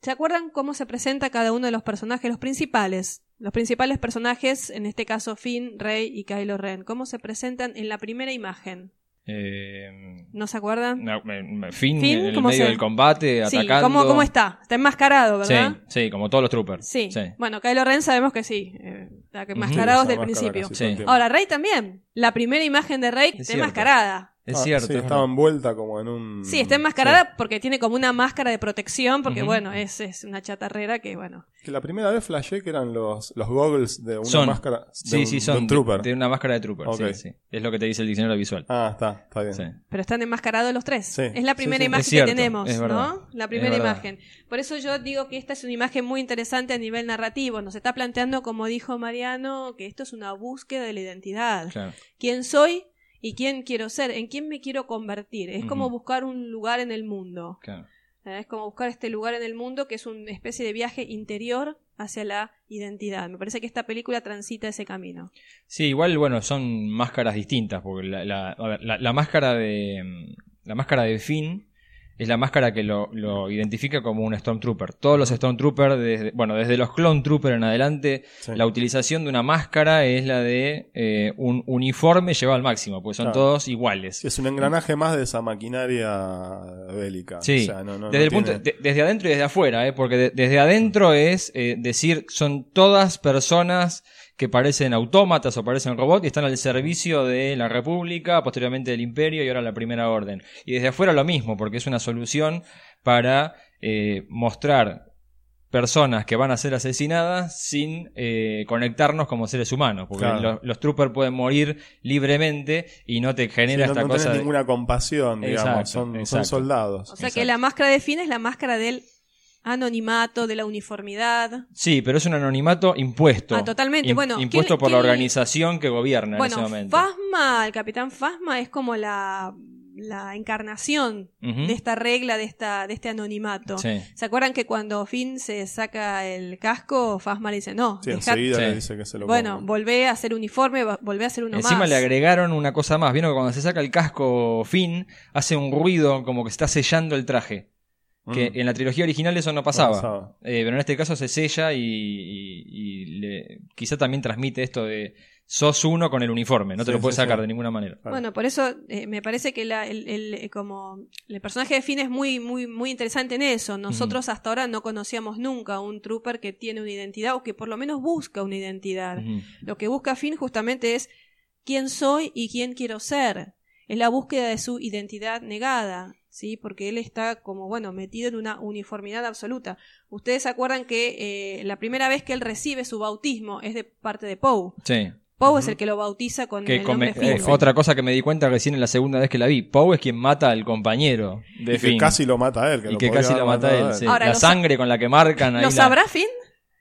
¿Se acuerdan cómo se presenta cada uno de los personajes, los principales? Los principales personajes, en este caso Finn, Rey y Kylo Ren, ¿cómo se presentan en la primera imagen? Eh, ¿No se acuerdan? No, Finn, Finn, en el ¿cómo medio se- del combate, Sí, atacando. ¿cómo, ¿cómo está? Está enmascarado, ¿verdad? Sí, sí, como todos los troopers. Sí. Bueno, Kylo Ren sabemos que sí. Eh, está desde el principio. Ahora, Rey también. La primera imagen de Rey está cierto. enmascarada. Es Ah, cierto. Sí, es estaba envuelta como en un. Sí, está enmascarada porque tiene como una máscara de protección, porque Ujú. bueno, es, es una chatarrera que bueno. Que la primera vez flashé que eran los, los goggles de una Son. máscara. De Sí, un, sí, de son. un trooper. De, de una máscara de trooper. Ok. Sí, sí. Es lo que te dice el diccionario visual. Ah, está, está bien. Sí. Pero están enmascarados los tres. Sí, es la sí, primera sí. imagen Es cierto, que tenemos. ¿no? La primera imagen. Por eso yo digo que esta es una imagen muy interesante a nivel narrativo. Nos está planteando, como dijo Mariano, que esto es una búsqueda de la identidad. Claro. quién soy y quién quiero ser, en quién me quiero convertir. Es como buscar un lugar en el mundo. claro. Eh, Es como buscar este lugar en el mundo que es una especie de viaje interior hacia la identidad. Me parece que esta película transita ese camino. Sí, igual, bueno, son máscaras distintas. Porque la, la- máscara de. mm, La máscara de Finn es la máscara que lo, lo identifica como un Stormtrooper. Todos los Stormtroopers, desde, bueno, desde los Clone Trooper en adelante, Sí. la utilización de una máscara es la de eh, un uniforme llevado al máximo, porque son Claro. todos iguales. Es un engranaje más de esa maquinaria bélica. Sí, O sea, no- no- desde no el punto, de- desde adentro y desde afuera, ¿eh? porque de- desde adentro es eh, decir, son todas personas que parecen autómatas o parecen robots y están al servicio de la República, posteriormente del Imperio y ahora la Primera Orden. Y desde afuera lo mismo, porque es una solución para eh, mostrar personas que van a ser asesinadas sin eh, conectarnos como seres humanos, porque Claro. los, los troopers pueden morir libremente y no te Sí, genera no, esta no cosa tenés de- ninguna compasión, digamos. Exacto, son, soldados. O sea que la máscara de Finn es la máscara del anonimato, de la uniformidad. Sí, pero es un anonimato impuesto. Ah, totalmente. Bueno, impuesto ¿qué- por la organización que gobierna en ese Bueno, momento. Fasma, el capitán Fasma es como la, la encarnación de esta regla, de, esta, de este anonimato. Sí. ¿Se acuerdan que cuando Finn se saca el casco, Fasma le dice, no, Sí, enseguida Sí. le dice que se lo bueno, ponga. volvé a hacer uniforme, volvé a hacer uno Encima más. le agregaron una cosa más. Vieron que cuando se saca el casco Finn, hace un ruido como que está sellando el traje. Que Mm. en la trilogía original eso no pasaba. pasaba. Eh, pero en este caso se sella y, y- y le- quizá también transmite esto de sos uno con el uniforme. No te Sí, lo puedes sí, sacar sí. de ninguna manera. Bueno, por eso eh, me parece que la- el, el- eh, como el personaje de Finn es muy, muy, muy interesante en eso. Nosotros hasta ahora no conocíamos nunca un trooper que tiene una identidad o que por lo menos busca una identidad. Lo que busca Finn justamente es quién soy y quién quiero ser. Es la búsqueda de su identidad negada, ¿sí? Porque él está como, bueno, metido en una uniformidad absoluta. Ustedes se acuerdan que eh, la primera vez que él recibe su bautismo es de parte de Poe. Sí. Poe es el que lo bautiza con Que el come- nombre eh, Finn. otra cosa que me di cuenta recién en la segunda vez que la vi. Poe es quien mata al compañero de Y que casi lo mata a él. Que y lo que casi lo mata matado él. sí. Ahora, la ¿lo sa- sangre con la que marcan ahí. ¿Lo la- sabrá Finn?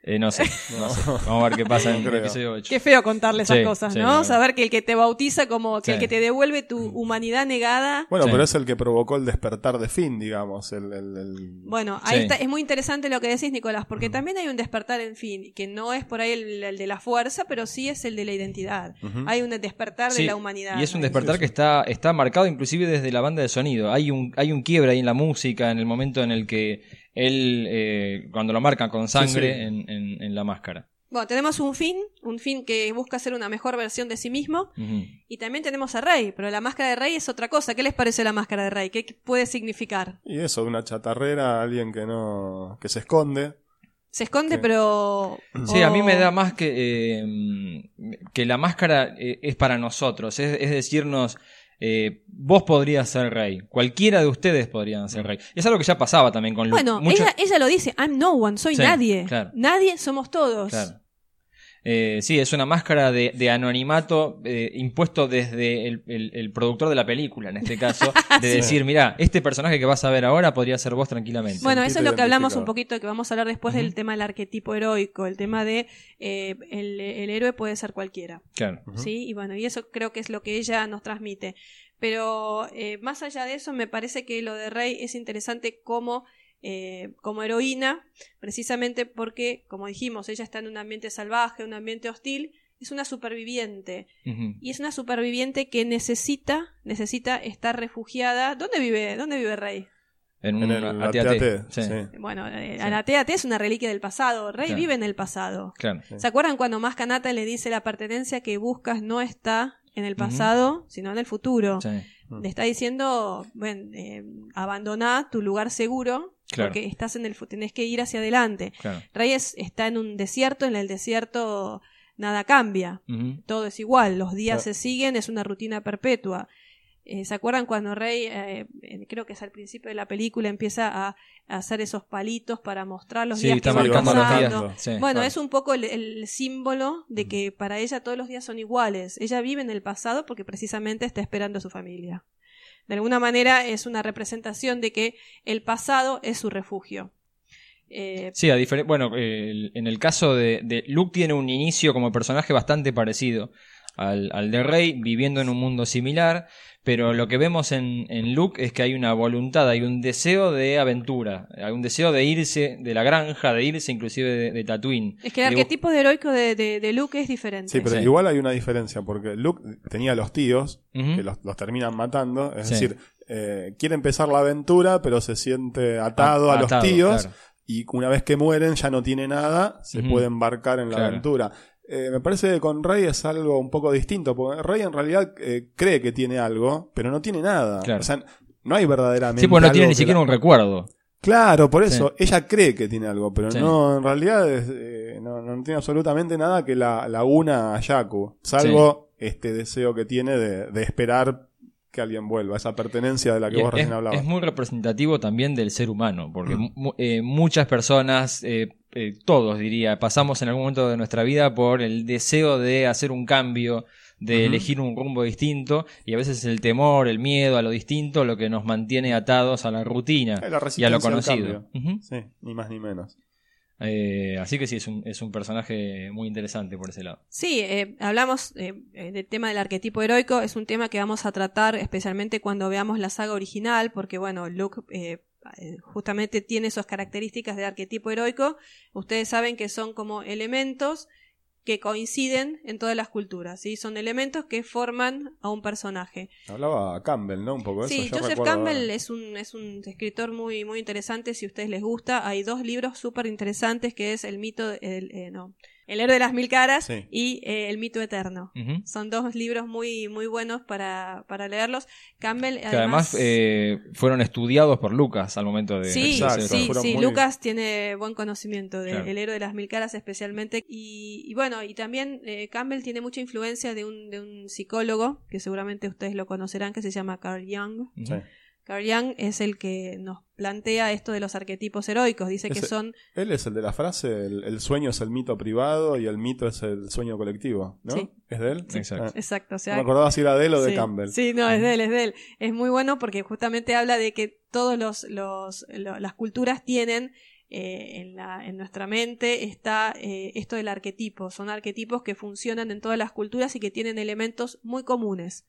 Eh, no sé, no sé. Vamos a ver qué pasa en el episodio 8. Qué feo contarle esas Sí, cosas, sí, ¿no? claro. Saber que el que te bautiza como que Sí. el que te devuelve tu humanidad negada. Bueno, Sí. pero es el que provocó el despertar de Finn, digamos. El, el- el- Bueno, ahí Sí. está, es muy interesante lo que decís, Nicolás, porque también hay un despertar en fin, que no es por ahí el, el de la fuerza, pero sí es el de la identidad. Hay un despertar de la humanidad. Y es un despertar que está, está marcado inclusive desde la banda de sonido. Hay un, hay un quiebre ahí en la música, en el momento en el que él, eh, cuando lo marcan con sangre sí. En, en- en la máscara. Bueno, tenemos un fin, un fin que busca ser una mejor versión de sí mismo, y también tenemos a Rey, pero la máscara de Rey es otra cosa. ¿Qué les parece la máscara de Rey? ¿Qué puede significar? Y eso, una chatarrera, alguien que no. que se esconde. Se esconde, pero... Sí, a mí me da más que, eh, que la máscara eh, es para nosotros, es, es decirnos, eh, vos podrías ser rey, cualquiera de ustedes podrían ser rey. Es algo que ya pasaba también con Luke. Bueno, ella, ella lo dice, I'm no one, soy Sí, nadie. claro. Nadie somos todos. Claro. Eh, sí, es una máscara de, de anonimato eh, impuesto desde el, el- el productor de la película, en este caso, de decir, mira, este personaje que vas a ver ahora podría ser vos tranquilamente. Bueno, eso es lo que hablamos un poquito, que vamos a hablar después del tema del arquetipo heroico, el tema de eh, el, el héroe puede ser cualquiera. Claro. ¿sí? Y bueno, y eso creo que es lo que ella nos transmite. Pero eh, más allá de eso, me parece que lo de Rey es interesante como, eh, como heroína, precisamente porque, como dijimos, ella está en un ambiente salvaje, un ambiente hostil, es una superviviente. Y es una superviviente que necesita, necesita estar refugiada. ¿Dónde vive? ¿Dónde vive Rey? En, En el AT-AT, AT-AT, sí, sí. Bueno, eh, Sí. la TAT es una reliquia del pasado. Rey Claro. vive en el pasado. Claro. ¿Se acuerdan cuando más Kanata le dice la pertenencia que buscas no está en el pasado, sino en el futuro? Sí. Le está diciendo, bueno, eh, abandoná tu lugar seguro Claro. porque estás en el tenés que ir hacia adelante. Claro. Reyes está en un desierto, en el desierto nada cambia, todo es igual, los días Claro. se siguen, es una rutina perpetua. Eh, ¿Se acuerdan cuando Rey, eh, creo que es al principio de la película, empieza a, a hacer esos palitos para mostrar los Sí, días está que van pasando? días. Sí. Bueno, es un poco el, el símbolo de que para ella todos los días son iguales. Ella vive en el pasado porque precisamente está esperando a su familia. De alguna manera es una representación de que el pasado es su refugio. Eh, Sí, a bueno, en el caso de, de Luke tiene un inicio como personaje bastante parecido al, al de Rey, viviendo en un mundo similar, pero lo que vemos en, en Luke es que hay una voluntad, hay un deseo de aventura, hay un deseo de irse de la granja, de irse inclusive de, de Tatooine. es que el arquetipo de heroico de, de- de Luke es diferente. Sí, pero Sí. igual hay una diferencia, porque Luke tenía los tíos, que los, los terminan matando, es Sí. decir, eh, quiere empezar la aventura, pero se siente atado a, Atado, los tíos, claro. y una vez que mueren ya no tiene nada, se puede embarcar en la Claro. aventura. Eh, me parece que con Rey es algo un poco distinto, porque Rey en realidad eh, cree que tiene algo, pero no tiene nada. Claro. O sea, no hay verdaderamente. Sí, pues no tiene ni siquiera la- un recuerdo. Claro, por eso, ella cree que tiene algo, pero Sí. no, en realidad es, eh, no, no tiene absolutamente nada que la, la una a Yaku, salvo este deseo que tiene de, de esperar que alguien vuelva, esa pertenencia de la que Y vos es, recién hablabas. es muy representativo también del ser humano, porque Mm. mu- eh, muchas personas, eh, eh, todos diría, pasamos en algún momento de nuestra vida por el deseo de hacer un cambio, de elegir un rumbo distinto, y a veces el temor, el miedo a lo distinto, lo que nos mantiene atados a la rutina la y a lo conocido. Sí, ni más ni menos. Eh, así que sí, es un, es un personaje muy interesante por ese lado. Sí, eh, hablamos eh, del tema del arquetipo heroico, es un tema que vamos a tratar especialmente cuando veamos la saga original, porque bueno, Luke justamente tiene esas características de arquetipo heroico. Ustedes saben que son como elementos que coinciden en todas las culturas, ¿sí? Son elementos que forman a un personaje. Hablaba Campbell, ¿no? Un poco de Sí, eso. yo Joseph recuerdo- Campbell es un, es un escritor muy, muy interesante, si a ustedes les gusta. Hay dos libros súper interesantes que es El mito, el, eh, no, El héroe de las mil caras Sí. y eh, El mito eterno. Son dos libros muy, muy buenos para, para leerlos. Campbell, Que además además... eh, fueron estudiados por Lucas al momento de... Sí, Exacto, sí, sí, muy- Lucas tiene buen conocimiento del Claro. héroe de las mil caras especialmente. Y, y bueno, y también eh, Campbell tiene mucha influencia de un, de un psicólogo, que seguramente ustedes lo conocerán, que se llama Carl Jung. Sí. Carl Jung es el que nos plantea esto de los arquetipos heroicos. Dice que son Él es el de la frase, el, el sueño es el mito privado y el mito es el sueño colectivo, ¿no? Sí. ¿Es de él? Exacto. Ah, Exacto, o no sea, me acordaba si era de él o de sí, Campbell. Sí, no, es de él, es de él. Es muy bueno porque justamente habla de que todos los, los lo- las culturas tienen eh, en, la, en nuestra mente está eh, esto del arquetipo. Son arquetipos que funcionan en todas las culturas y que tienen elementos muy comunes.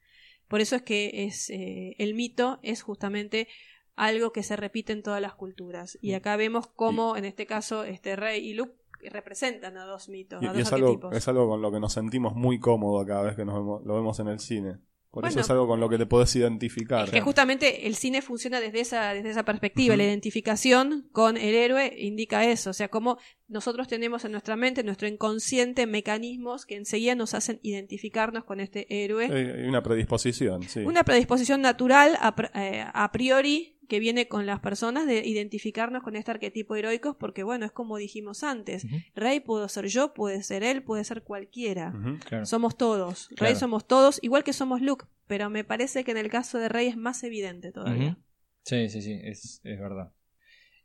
Por eso es que es eh, el mito es justamente algo que se repite en todas las culturas. Mm. Y acá vemos cómo, en este caso, este rey y Luke representan a dos mitos, Y, a y dos es, algo, es algo con lo que nos sentimos muy cómodos cada vez que nos vemos- lo vemos en el cine. Por eso es algo con lo que te podés identificar. Es que justamente el cine funciona desde esa, desde esa perspectiva. La identificación con el héroe indica eso. O sea, como nosotros tenemos en nuestra mente, en nuestro inconsciente, mecanismos que enseguida nos hacen identificarnos con este héroe. Hay una predisposición, sí. Una predisposición natural a, eh, a priori que viene con las personas de identificarnos con este arquetipo heroicos porque bueno, es como dijimos antes. Rey puedo ser yo, puede ser él, puede ser cualquiera. Claro. Somos todos. Claro. Rey somos todos, igual que somos Luke, pero me parece que en el caso de Rey es más evidente todavía. Sí, sí, sí, es, es verdad.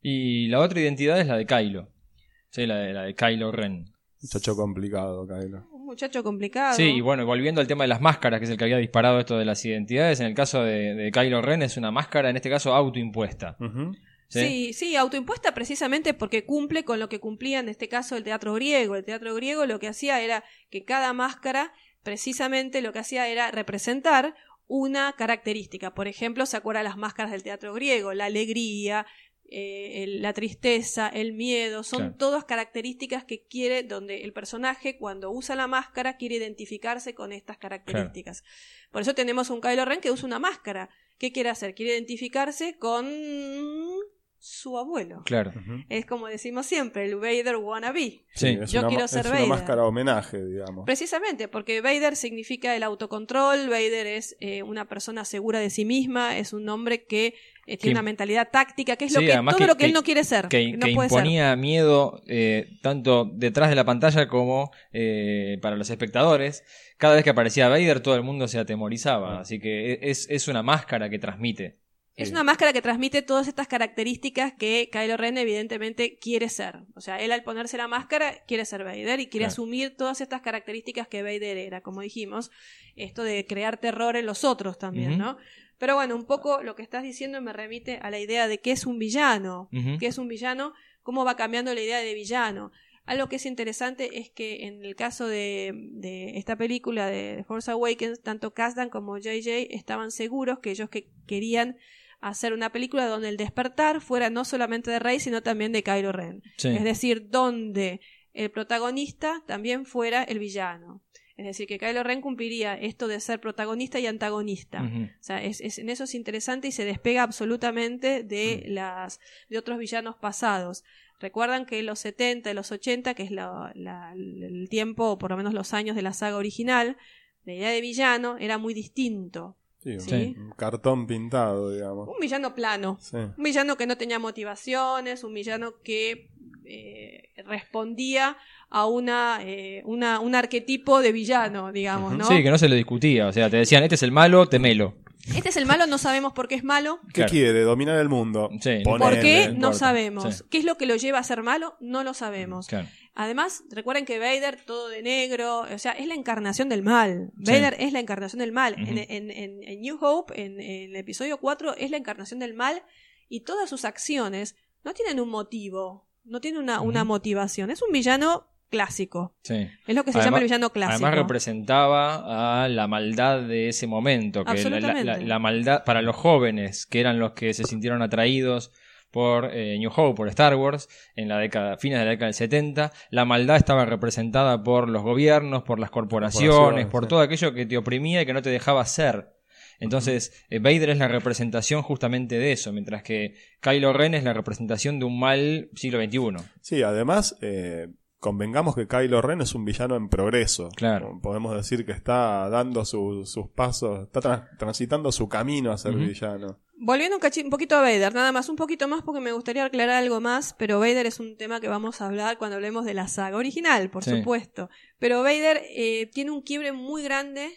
Y la otra identidad es la de Kylo. Sí, la de, la de Kylo Ren. Muchacho complicado, Kylo. Un muchacho complicado. Sí, y bueno, volviendo al tema de las máscaras, que es el que había disparado esto de las identidades, en el caso de, de Kylo Ren es una máscara, en este caso, autoimpuesta. ¿sí? Sí, sí, autoimpuesta precisamente porque cumple con lo que cumplía en este caso el teatro griego. El teatro griego lo que hacía era que cada máscara, precisamente lo que hacía era representar una característica. Por ejemplo, se acuerdan las máscaras del teatro griego, la alegría, eh, el- la tristeza, el miedo, son Claro. todas características que quiere, donde el personaje cuando usa la máscara quiere identificarse con estas características. Por eso tenemos un Kylo Ren que usa una máscara. ¿Qué quiere hacer? Quiere identificarse con su abuelo. Claro. Es como decimos siempre, el Vader wannabe. Sí. Yo quiero ser es Vader. una máscara homenaje, digamos. Precisamente, porque Vader significa el autocontrol, Vader es eh, una persona segura de sí misma, es un hombre que eh, tiene Que- una mentalidad táctica, que es lo que, todo que- lo que, él no quiere ser. que, no que puede ser. imponía miedo eh, tanto detrás de la pantalla como eh, para los espectadores. Cada vez que aparecía Vader todo el mundo se atemorizaba, así que e, es, es una máscara que transmite. Es una máscara que transmite todas estas características que Kylo Ren evidentemente quiere ser. O sea, él al ponerse la máscara quiere ser Vader y quiere Claro. asumir todas estas características que Vader era, como dijimos, esto de crear terror en los otros también. ¿no? Pero bueno, un poco lo que estás diciendo me remite a la idea de qué es un villano. Ujú. ¿Qué es un villano? ¿Cómo va cambiando la idea de villano? Algo que es interesante es que en el caso de, de esta película de Force Awakens, tanto Kasdan como JJ estaban seguros que ellos que querían hacer una película donde el despertar fuera no solamente de Rey, sino también de Kylo Ren. Sí. Es decir, donde el protagonista también fuera el villano. Es decir, que Kylo Ren cumpliría esto de ser protagonista y antagonista. O sea, es, es- en eso es interesante y se despega absolutamente de las de otros villanos pasados. Recuerdan que en los 70 y los 80, que es la- la- el tiempo, o por lo menos los años de la saga original, la idea de villano era muy distinto. Sí, un, Sí. cartón pintado, digamos. Un villano plano. Sí. Un villano que no tenía motivaciones, un villano que eh, respondía a una, eh, una un arquetipo de villano, digamos, ¿no? Sí, que no se lo discutía. O sea, te decían, este es el malo, temelo. Este es el malo, no sabemos por qué es malo. ¿Qué Claro. quiere? ¿Dominar el mundo? Sí, Ponele. ¿Por qué? no sabemos. Sí. ¿Qué es lo que lo lleva a ser malo? No lo sabemos. Claro. Además, recuerden que Vader, todo de negro, o sea, es la encarnación del mal. Sí. Vader es la encarnación del mal. En, en- en- en New Hope, en, en el episodio 4, es la encarnación del mal y todas sus acciones no tienen un motivo, no tienen una, motivación. Es un villano clásico. Sí. Es lo que se Además- llama el villano clásico. Además representaba a la maldad de ese momento, que la- la maldad para los jóvenes, que eran los que se sintieron atraídos por eh, New Hope, por Star Wars, en la década, fines de la década del 70, la maldad estaba representada por los gobiernos, por las corporaciones, Corporaciones, por sí. todo aquello que te oprimía y que no te dejaba ser. Entonces, eh, Vader es la representación justamente de eso, mientras que Kylo Ren es la representación de un mal siglo XXI. Sí, además, eh, convengamos que Kylo Ren es un villano en progreso. Claro. Podemos decir que está dando su- sus pasos, está tra- transitando su camino a ser villano. Volviendo un, cachi- un poquito a Vader, nada más, un poquito más porque me gustaría aclarar algo más, pero Vader es un tema que vamos a hablar cuando hablemos de la saga original, por Sí. supuesto. Pero Vader eh, tiene un quiebre muy grande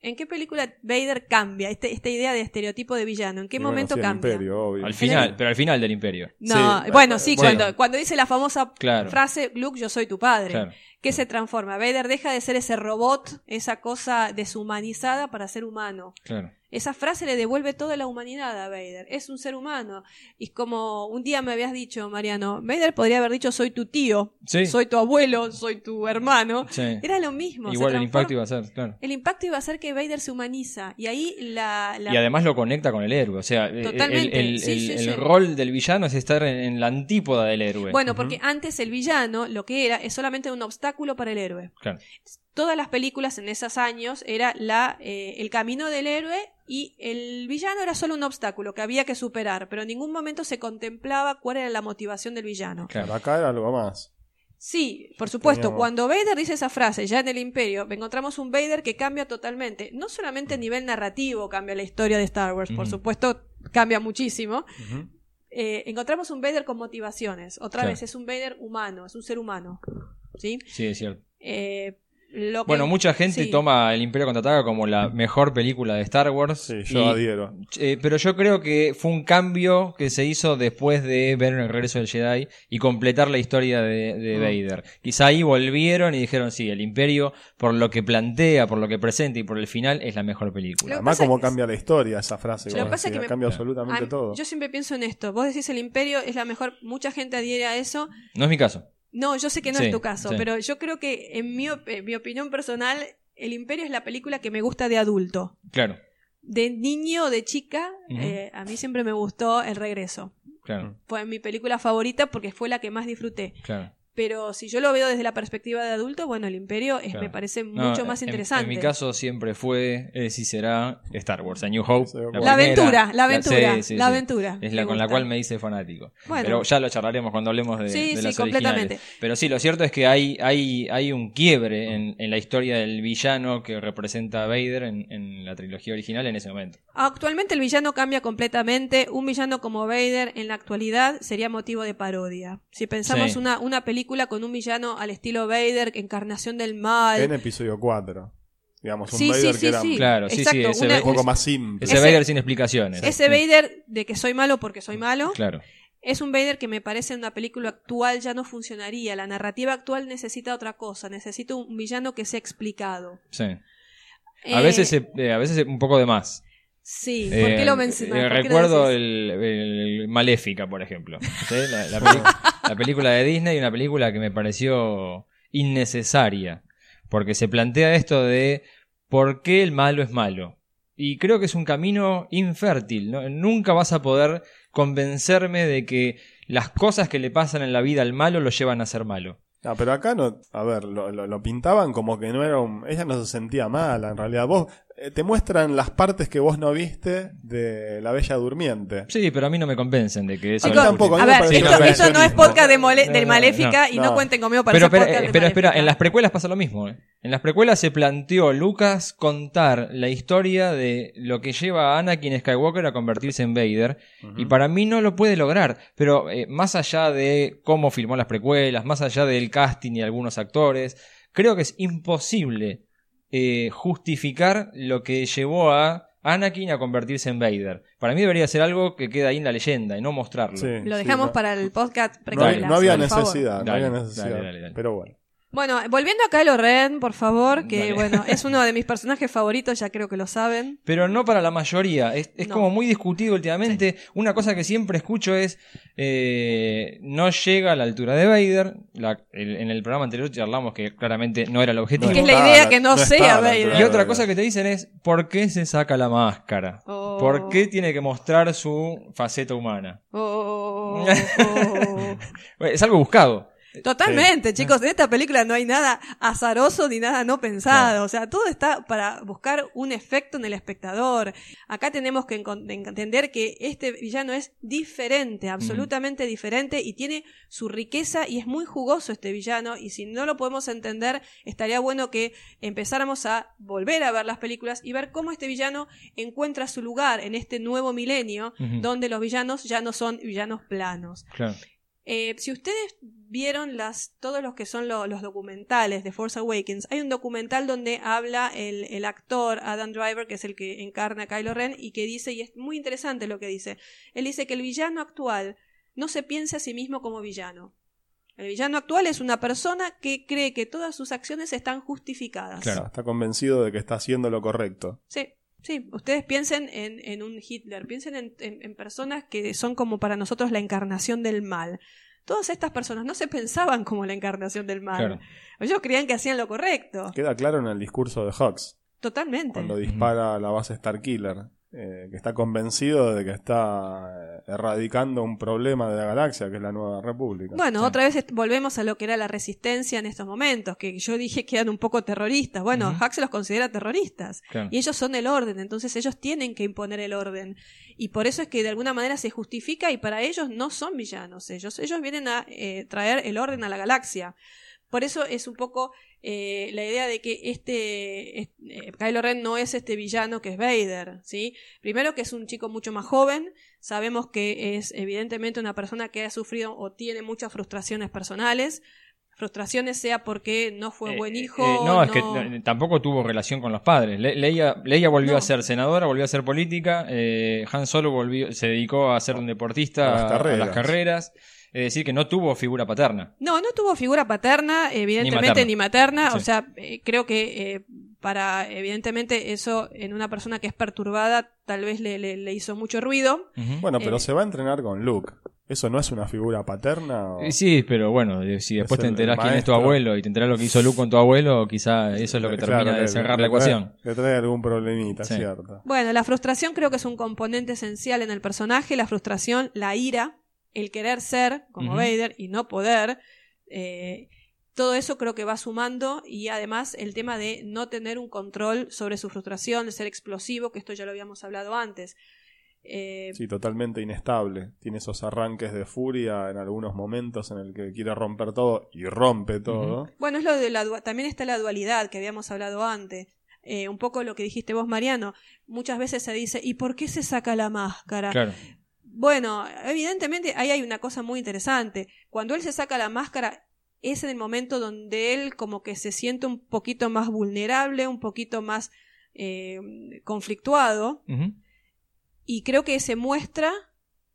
¿En qué película Vader cambia este, esta idea de estereotipo de villano? ¿En qué bueno, momento sí, cambia? Imperio, obvio. Al final, pero al final del imperio. No, Sí, bueno, eh, sí, bueno. cuando, cuando dice la famosa Claro. frase, Luke, yo soy tu padre. Claro. Que se transforma. Vader deja de ser ese robot, esa cosa deshumanizada para ser humano. Claro. Esa frase le devuelve toda la humanidad a Vader. Es un ser humano. Y como un día me habías dicho, Mariano, Vader podría haber dicho soy tu tío, Sí. soy tu abuelo, soy tu hermano. Sí. Era lo mismo. Igual el impacto iba a ser, claro. El impacto iba a ser que Vader se humaniza. Y ahí la... la- Y además lo conecta con el héroe. O sea, el- Totalmente, el, el- sí, el- sí, el sí. rol del villano es estar en, en la antípoda del héroe. Bueno, porque antes el villano, lo que era, es solamente un obstáculo para el héroe. Claro. Todas las películas en esos años era la, eh, el camino del héroe y el villano era solo un obstáculo que había que superar, pero en ningún momento se contemplaba cuál era la motivación del villano. Claro. Acá era algo más. Sí, por supuesto, Tenía- cuando Vader dice esa frase ya en el Imperio, encontramos un Vader que cambia totalmente. No solamente a nivel narrativo cambia la historia de Star Wars, por supuesto cambia muchísimo. Eh, encontramos un Vader con motivaciones. Otra Claro. vez es un Vader humano, es un ser humano. ¿Sí? Sí, es cierto. Eh, lo que- Bueno, mucha gente sí. toma El Imperio Contraataca como la mejor película de Star Wars. Sí, yo y- adhiero. eh, pero yo creo que fue un cambio que se hizo después de ver el regreso del Jedi y completar la historia de, de Mm. Vader. Quizá ahí volvieron y dijeron, sí, el Imperio, por lo que plantea, por lo que presenta y por el final, es la mejor película. Lo Además, pasa cómo es que- cambia la historia esa frase. Lo que como pasa que me- cambia Claro. absolutamente Ah, todo. Yo siempre pienso en esto. Vos decís el imperio es la mejor, mucha gente adhiere a eso. No es mi caso. No, yo sé que no Sí, es tu caso, sí. pero yo creo que en mi, op- en mi opinión personal, el imperio es la película que me gusta de adulto. Claro, De niño o de chica, eh, a mí siempre me gustó El Regreso. claro, Fue mi película favorita porque fue la que más disfruté. claro. Pero si yo lo veo desde la perspectiva de adulto, bueno, el imperio es, Claro. me parece No, mucho más interesante. En, mi caso siempre fue, es y será Star Wars, A New Hope. Sí, La la primera. aventura, la aventura, sí, sí, la sí. aventura. Es la con la cual me hice fanático. Bueno. Pero ya lo charlaremos cuando hablemos de, Sí, de sí, las completamente. originales. Pero sí, lo cierto es que hay, hay, hay un quiebre en, en la historia del villano que representa a Vader en, en la trilogía original en ese momento. Actualmente el villano cambia completamente. Un villano como Vader en la actualidad sería motivo de parodia. Si pensamos Sí. una, una película con un villano al estilo Vader, encarnación del mal. En episodio 4. Digamos, un Sí, Vader sí, que sí, era sí. Claro, sí, sí, Exacto, ese una- un poco más simple. Ese, Ese- Vader sin explicaciones. Ese Vader de que soy malo porque soy malo, Claro. es un Vader que me parece en una película actual ya no funcionaría. La narrativa actual necesita otra cosa, necesita un villano que sea explicado. Sí. A Eh, veces, se- eh, a veces un poco de más. Sí, ¿por qué Eh, lo mencionas? eh, ¿Por qué lo recuerdo decís? el, el Maléfica, por ejemplo. ¿Sí? La, la la película de Disney, una película que me pareció innecesaria. Porque se plantea esto de por qué el malo es malo. Y creo que es un camino infértil. ¿no? Nunca vas a poder convencerme de que las cosas que le pasan en la vida al malo lo llevan a ser malo. Ah, pero acá no, a ver, lo, lo- lo pintaban como que no era un, ella no se sentía mala, en realidad. Vos, te muestran las partes que vos no viste de La Bella Durmiente. Sí, pero a mí no me convencen de que eso tampoco, a A ver, esto, no, pero esto no es podcast de mole- No, del no, Maléfica y no, no. cuenten conmigo para Pero, pero, podcast eh, de pero espera, en las precuelas pasa lo mismo. ¿eh? En las precuelas se planteó Lucas contar la historia de lo que lleva a Anakin Skywalker a convertirse en Vader. Y para mí no lo puede lograr. Pero eh, más allá de cómo filmó las precuelas, más allá del casting y algunos actores, creo que es imposible eh, justificar lo que llevó a Anakin a convertirse en Vader. Para mí debería ser algo que queda ahí en la leyenda y no mostrarlo. Sí, Lo dejamos para el podcast no, no había necesidad, no Dale, había necesidad. dale, dale, dale. Pero bueno. Bueno, volviendo a Kylo Ren, por favor, que Dale. bueno, es uno de mis personajes favoritos, ya creo que lo saben. Pero no para la mayoría. Es, es No. como muy discutido últimamente. Una cosa que siempre escucho es eh, no llega a la altura de Vader. La- el- en el programa anterior charlamos que claramente no era el objetivo. que es la idea que no sea Vader. Y otra cosa que te dicen es ¿por qué se saca la máscara? Oh. ¿Por qué tiene que mostrar su faceta humana? Oh, oh. Es algo buscado. Totalmente, chicos. En esta película no hay nada azaroso ni nada no pensado. O sea, todo está para buscar un efecto en el espectador. Acá tenemos que entender que este villano es diferente, absolutamente diferente y tiene su riqueza y es muy jugoso este villano. Y si no lo podemos entender, estaría bueno que empezáramos a volver a ver las películas y ver cómo este villano encuentra su lugar en este nuevo milenio donde los villanos ya no son villanos planos. Claro. Eh, si ustedes vieron las, todos los que son lo- los documentales de Force Awakens, hay un documental donde habla el, el actor Adam Driver, que es el que encarna a Kylo Ren, y que dice, y es muy interesante lo que dice, él dice que el villano actual no se piensa a sí mismo como villano. El villano actual es una persona que cree que todas sus acciones están justificadas. Claro. Está convencido de que está haciendo lo correcto. Sí, sí. Ustedes piensen en, en un Hitler, piensen en, en- en personas que son como para nosotros la encarnación del mal. Todas estas personas no se pensaban como la encarnación del mal. Claro. Ellos creían que hacían lo correcto. Queda claro en el discurso de Hux, Totalmente. cuando dispara a la base Starkiller, eh, que está convencido de que está eh, erradicando un problema de la galaxia, que es la Nueva República. Bueno, Sí. otra vez volvemos a lo que era la resistencia en estos momentos, que yo dije que eran un poco terroristas. Bueno, Ujú. Hux los considera terroristas. Claro. Y ellos son el orden, entonces ellos tienen que imponer el orden. Y por eso es que de alguna manera se justifica y para ellos no son villanos. Ellos, ellos vienen a eh, traer el orden a la galaxia. Por eso es un poco eh, la idea de que este, es- eh, Kylo Ren no es este villano que es Vader, ¿sí? Primero que es un chico mucho más joven, sabemos que es evidentemente una persona que ha sufrido o tiene muchas frustraciones personales, frustraciones sea porque no fue Eh, buen eh, hijo, eh, no, es que tampoco tuvo relación con los padres. Le- Leia, Leia volvió No. a ser senadora, volvió a ser política. eh, Han Solo volvió, se dedicó a ser un deportista A las carreras. las carreras. Es decir, que no tuvo figura paterna. No, no tuvo figura paterna, evidentemente, materna. ni materna. Sí. O sea, eh, creo que eh, para, evidentemente, eso en una persona que es perturbada tal vez le, le- le hizo mucho ruido. Bueno, pero Eh, se va a entrenar con Luke. ¿Eso no es una figura paterna? o- Sí, pero bueno, si después Es te enterás quién es tu abuelo y te enterás lo que hizo Luke con tu abuelo, quizá eso es lo que termina de cerrar la ecuación. Le trae algún problemita, Sí. cierto. Bueno, la frustración creo que es un componente esencial en el personaje. La frustración, la ira, el querer ser como. Vader y no poder. eh, todo eso creo que va sumando y además el tema de no tener un control sobre su frustración, de ser explosivo, que esto ya lo habíamos hablado antes. Eh, Sí, totalmente inestable. Tiene esos arranques de furia en algunos momentos en el que quiere romper todo y rompe todo. Bueno, es lo de la, también está la dualidad que habíamos hablado antes. Eh, un poco lo que dijiste vos, Mariano. Muchas veces se dice, ¿y por qué se saca la máscara? Claro. Bueno, evidentemente ahí hay una cosa muy interesante. Cuando él se saca la máscara, es en el momento donde él como que se siente un poquito más vulnerable, un poquito más eh, conflictuado, y creo que se muestra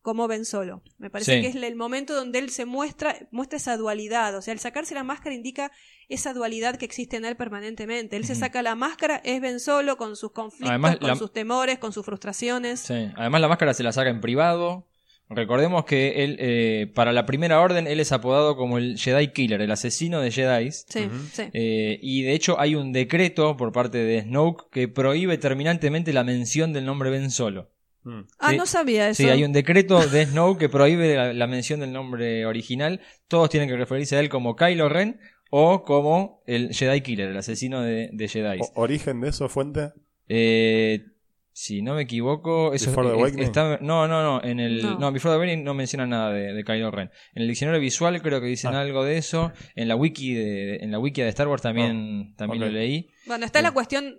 como Ben Solo. Me parece Sí. que es el momento donde él se muestra, muestra esa dualidad. O sea, el sacarse la máscara indica esa dualidad que existe en él permanentemente. Él se saca la máscara, es Ben Solo con sus conflictos, Además, con la- sus temores, con sus frustraciones. Sí. Además, la máscara se la saca en privado. Recordemos que él, eh, para la primera orden, él es apodado como el Jedi Killer, el asesino de Jedi. Sí, sí. Eh, y de hecho hay un decreto por parte de Snoke que prohíbe terminantemente la mención del nombre Ben Solo. Mm. Ah, sí. no sabía eso. Sí, hay un decreto de Snoke que prohíbe la, la mención del nombre original. Todos tienen que referirse a él como Kylo Ren o como el Jedi Killer, el asesino de, de Jedi. ¿Origen de eso, fuente? Eh, si no me equivoco, eso Before the es- Awakening. está, no, no, no, en el No. no. Before the Awakening no menciona nada de, de Kylo Ren. En el diccionario visual creo que dicen Ah. algo de eso. En la wiki de, en la wiki de Star Wars también, también ok. lo leí. Bueno, está la Sí. cuestión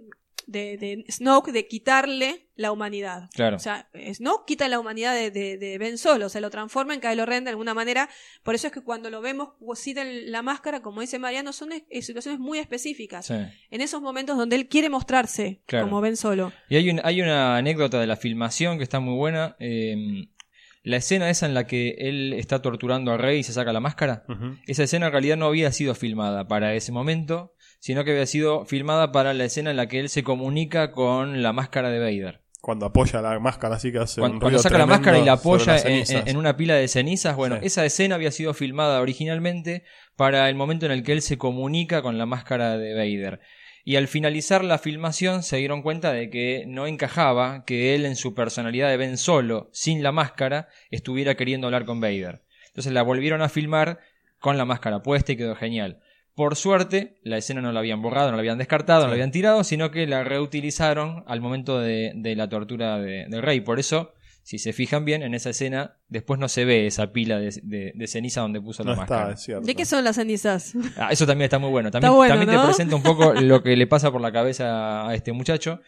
de, de Snoke de quitarle la humanidad. Claro. O sea, Snoke quita la humanidad de, de, de Ben Solo, se lo transforma en Kylo Ren de alguna manera. Por eso es que cuando lo vemos cita la máscara, como dice Mariano, son es- situaciones muy específicas. Sí. En esos momentos donde él quiere mostrarse Claro. como Ben Solo. Y hay, un- hay una anécdota de la filmación que está muy buena. eh, la escena esa en la que él está torturando a Rey y se saca la máscara. Esa escena en realidad no había sido filmada para ese momento, sino que había sido filmada para la escena en la que él se comunica con la máscara de Vader. Cuando apoya la máscara, así que hace Cuando, un cuando saca la máscara y la apoya en, cenizas. en- en una pila de cenizas, bueno, Sí. esa escena había sido filmada originalmente para el momento en el que él se comunica con la máscara de Vader. Y al finalizar la filmación se dieron cuenta de que no encajaba que él en su personalidad de Ben Solo, sin la máscara, estuviera queriendo hablar con Vader. Entonces la volvieron a filmar con la máscara puesta y quedó genial. Por suerte, la escena no la habían borrado, no la habían descartado, no la habían tirado, sino que la reutilizaron al momento de, de la tortura de, de Rey. Por eso, si se fijan bien, en esa escena después no se ve esa pila de, de- de ceniza donde puso No la está, máscara. es cierto. ¿De qué son las cenizas? Ah, eso también está muy bueno. También, Está bueno, también ¿no? te presenta un poco lo que le pasa por la cabeza a este muchacho.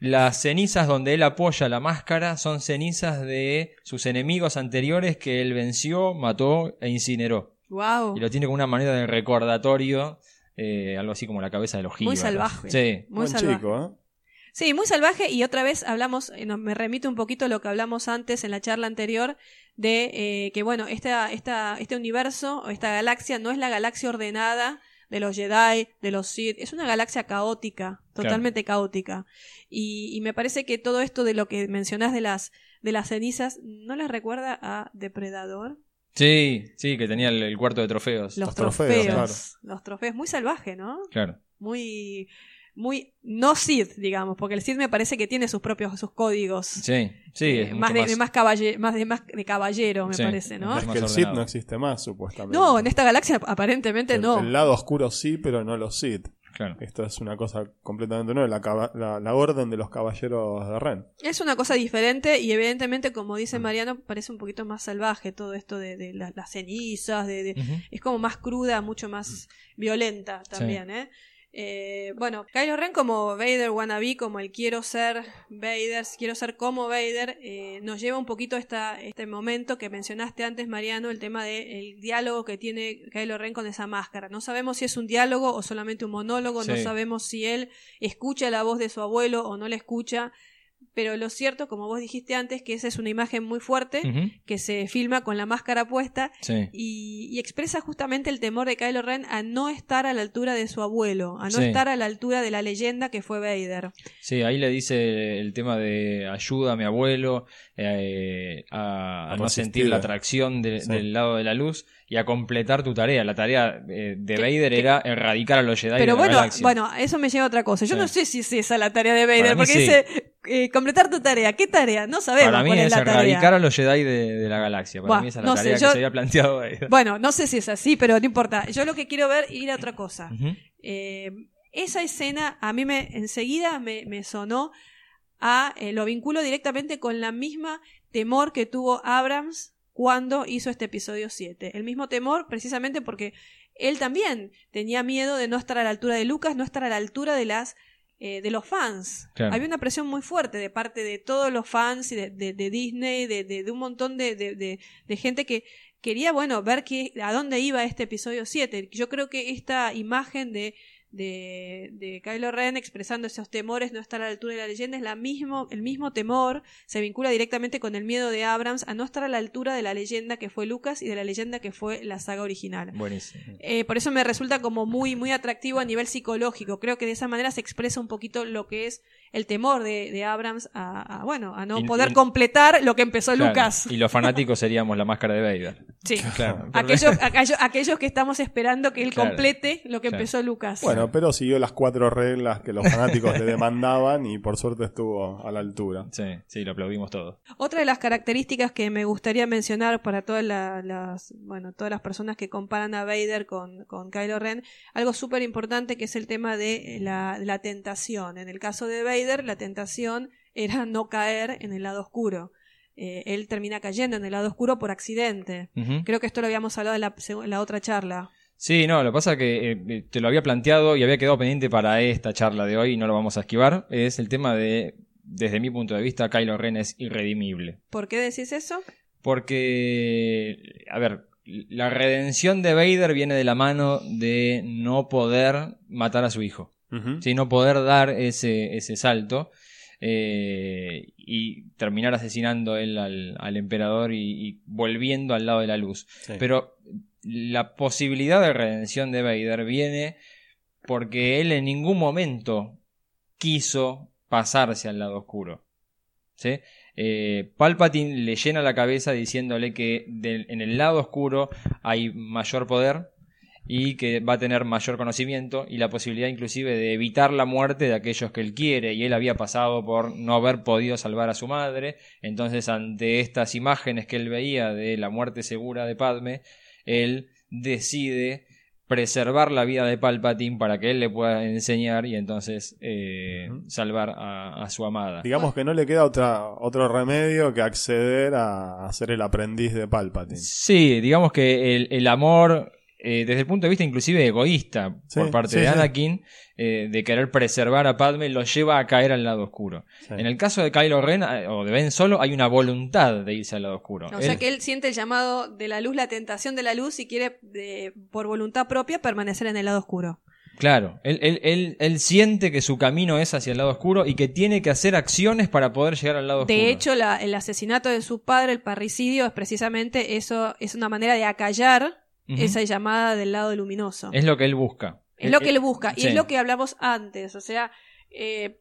las cenizas donde él apoya la máscara son cenizas de sus enemigos anteriores que él venció, mató e incineró. Wow. Y lo tiene como una manera de recordatorio, eh, algo así como la cabeza de los Muy salvaje. Sí. Muy Buen salvaje. chico, ¿eh? Sí, muy salvaje y otra vez hablamos, eh, me remito un poquito a lo que hablamos antes en la charla anterior de eh, que bueno, esta, esta, este universo o esta galaxia no es la galaxia ordenada de los Jedi, de los Sith, es una galaxia caótica, totalmente caótica. Y, y me parece que todo esto de lo que mencionás de las, de las cenizas, ¿no les recuerda a Depredador? Sí, sí, que tenía el, el cuarto de trofeos. Los, Los trofeos, trofeos, los trofeos, muy salvaje, ¿no? Claro. Muy, muy, no Sith, digamos, porque el Sith me parece que tiene sus propios, sus códigos. Sí, sí. Eh, más, de, de más, caballe- más de más de caballero, me Sí. parece, ¿no? Es que el ordenado. Sith no existe más, supuestamente. No, en esta galaxia aparentemente el, no. el lado oscuro sí, pero no los Sith. Claro. Esto es una cosa completamente nueva, la, la, la orden de los caballeros de Ren. Es una cosa diferente y evidentemente, como dice Mariano, parece un poquito más salvaje todo esto de, de la- las cenizas, de, es como más cruda, mucho más violenta también, ¿eh? Eh, bueno, Kylo Ren como Vader wannabe, como el quiero ser Vader, quiero ser como Vader, eh, nos lleva un poquito a esta, este momento que mencionaste antes, Mariano, el tema del diálogo que tiene Kylo Ren con esa máscara. No sabemos si es un diálogo o solamente un monólogo, no sabemos si él escucha la voz de su abuelo o no la escucha, pero lo cierto, como vos dijiste antes, que esa es una imagen muy fuerte que se filma con la máscara puesta Sí. y, y expresa justamente el temor de Kylo Ren a no estar a la altura de su abuelo, a no Sí. estar a la altura de la leyenda que fue Vader. Sí, ahí le dice el tema de ayuda a mi abuelo eh, a, a A no resistir. sentir la atracción de- Sí. del lado de la luz y a completar tu tarea. La tarea eh, de Vader que- era erradicar a los Jedi de Pero la bueno, galaxia. bueno, eso me lleva a otra cosa. Yo Sí. no sé si es esa la tarea de Vader, porque sí. dice eh, completar tu tarea. ¿Qué tarea? No sabemos Para mí cuál es es la erradicar tarea. a los Jedi de, de la galaxia. Para Buah, mí esa es la no sé, tarea yo- que se había planteado Vader. Bueno, no sé si es así, pero no importa. Yo lo que quiero ver ir a otra cosa. Eh, esa escena a mí me enseguida me, me sonó a lo vinculo directamente con la misma temor que tuvo Abrams cuando hizo este episodio 7. El mismo temor precisamente porque él también tenía miedo de no estar a la altura de Lucas, no estar a la altura de las eh, de los fans. Claro. Había una presión muy fuerte de parte de todos los fans y de, de- de Disney, de, de- de un montón de, gente que quería, bueno, ver qué, a dónde iba este episodio 7. Yo creo que esta imagen de, de, de Kylo Ren expresando esos temores, no estar a la altura de la leyenda, es la mismo, el mismo temor, se vincula directamente con el miedo de Abrams a no estar a la altura de la leyenda que fue Lucas y de la leyenda que fue la saga original. Buenísimo. Eh, por eso me resulta como muy, muy atractivo a nivel psicológico. Creo que de esa manera se expresa un poquito lo que es el temor de, de Abrams a, a, bueno, a no Y- poder y- completar lo que empezó Claro, Lucas. Y los fanáticos seríamos la máscara de Vader. Sí. Claro. Aquellos, aquellos, aquellos que estamos esperando que él Claro. complete lo que Claro. empezó Lucas. Bueno, pero siguió las cuatro reglas que los fanáticos le demandaban y por suerte estuvo a la altura. Sí, sí, lo aplaudimos todos. Otra de las características que me gustaría mencionar para todas la- las, bueno, todas las personas que comparan a Vader con, con Kylo Ren, algo súper importante que es el tema de la, la tentación. En el caso de Vader, la tentación era no caer en el lado oscuro. Eh, él termina cayendo en el lado oscuro por accidente. Creo que esto lo habíamos hablado en la, seg- en la otra charla. Sí, no, lo que pasa es que eh, te lo había planteado y había quedado pendiente para esta charla de hoy y no lo vamos a esquivar. Es el tema de, desde mi punto de vista, Kylo Ren es irredimible. ¿Por qué decís eso? Porque, a ver, la redención de Vader viene de la mano de no poder matar a su hijo. Ujú. ¿sí? No poder dar ese, ese salto eh, y terminar asesinando él al, al emperador y, y volviendo al lado de la luz. Sí. Pero la posibilidad de redención de Vader viene porque él en ningún momento quiso pasarse al lado oscuro. ¿sí? Eh, Palpatine le llena la cabeza diciéndole que en el lado oscuro hay mayor poder y que va a tener mayor conocimiento y la posibilidad inclusive de evitar la muerte de aquellos que él quiere y él había pasado por no haber podido salvar a su madre entonces ante estas imágenes que él veía de la muerte segura de Padme él decide preservar la vida de Palpatine para que él le pueda enseñar y entonces eh, salvar a, a su amada Digamos que no le queda otra, otro remedio que acceder a, a ser el aprendiz de Palpatine. Sí, digamos que el, el amor eh, desde el punto de vista inclusive egoísta Sí, por parte sí, de sí. Anakin, eh, de querer preservar a Padme, lo lleva a caer al lado oscuro. Sí. En el caso de Kylo Ren eh, o de Ben Solo, hay una voluntad de irse al lado oscuro. O sea que él siente el llamado de la luz, la tentación de la luz y quiere, de- por voluntad propia, permanecer en el lado oscuro. Claro, él, él, él, él siente que su camino es hacia el lado oscuro y que tiene que hacer acciones para poder llegar al lado oscuro. De hecho, la- el asesinato de su padre, el parricidio, es precisamente eso, es una manera de acallar Esa llamada del lado luminoso. es lo que él busca. Es lo que él busca. Y sí. es lo que hablamos antes. O sea, eh,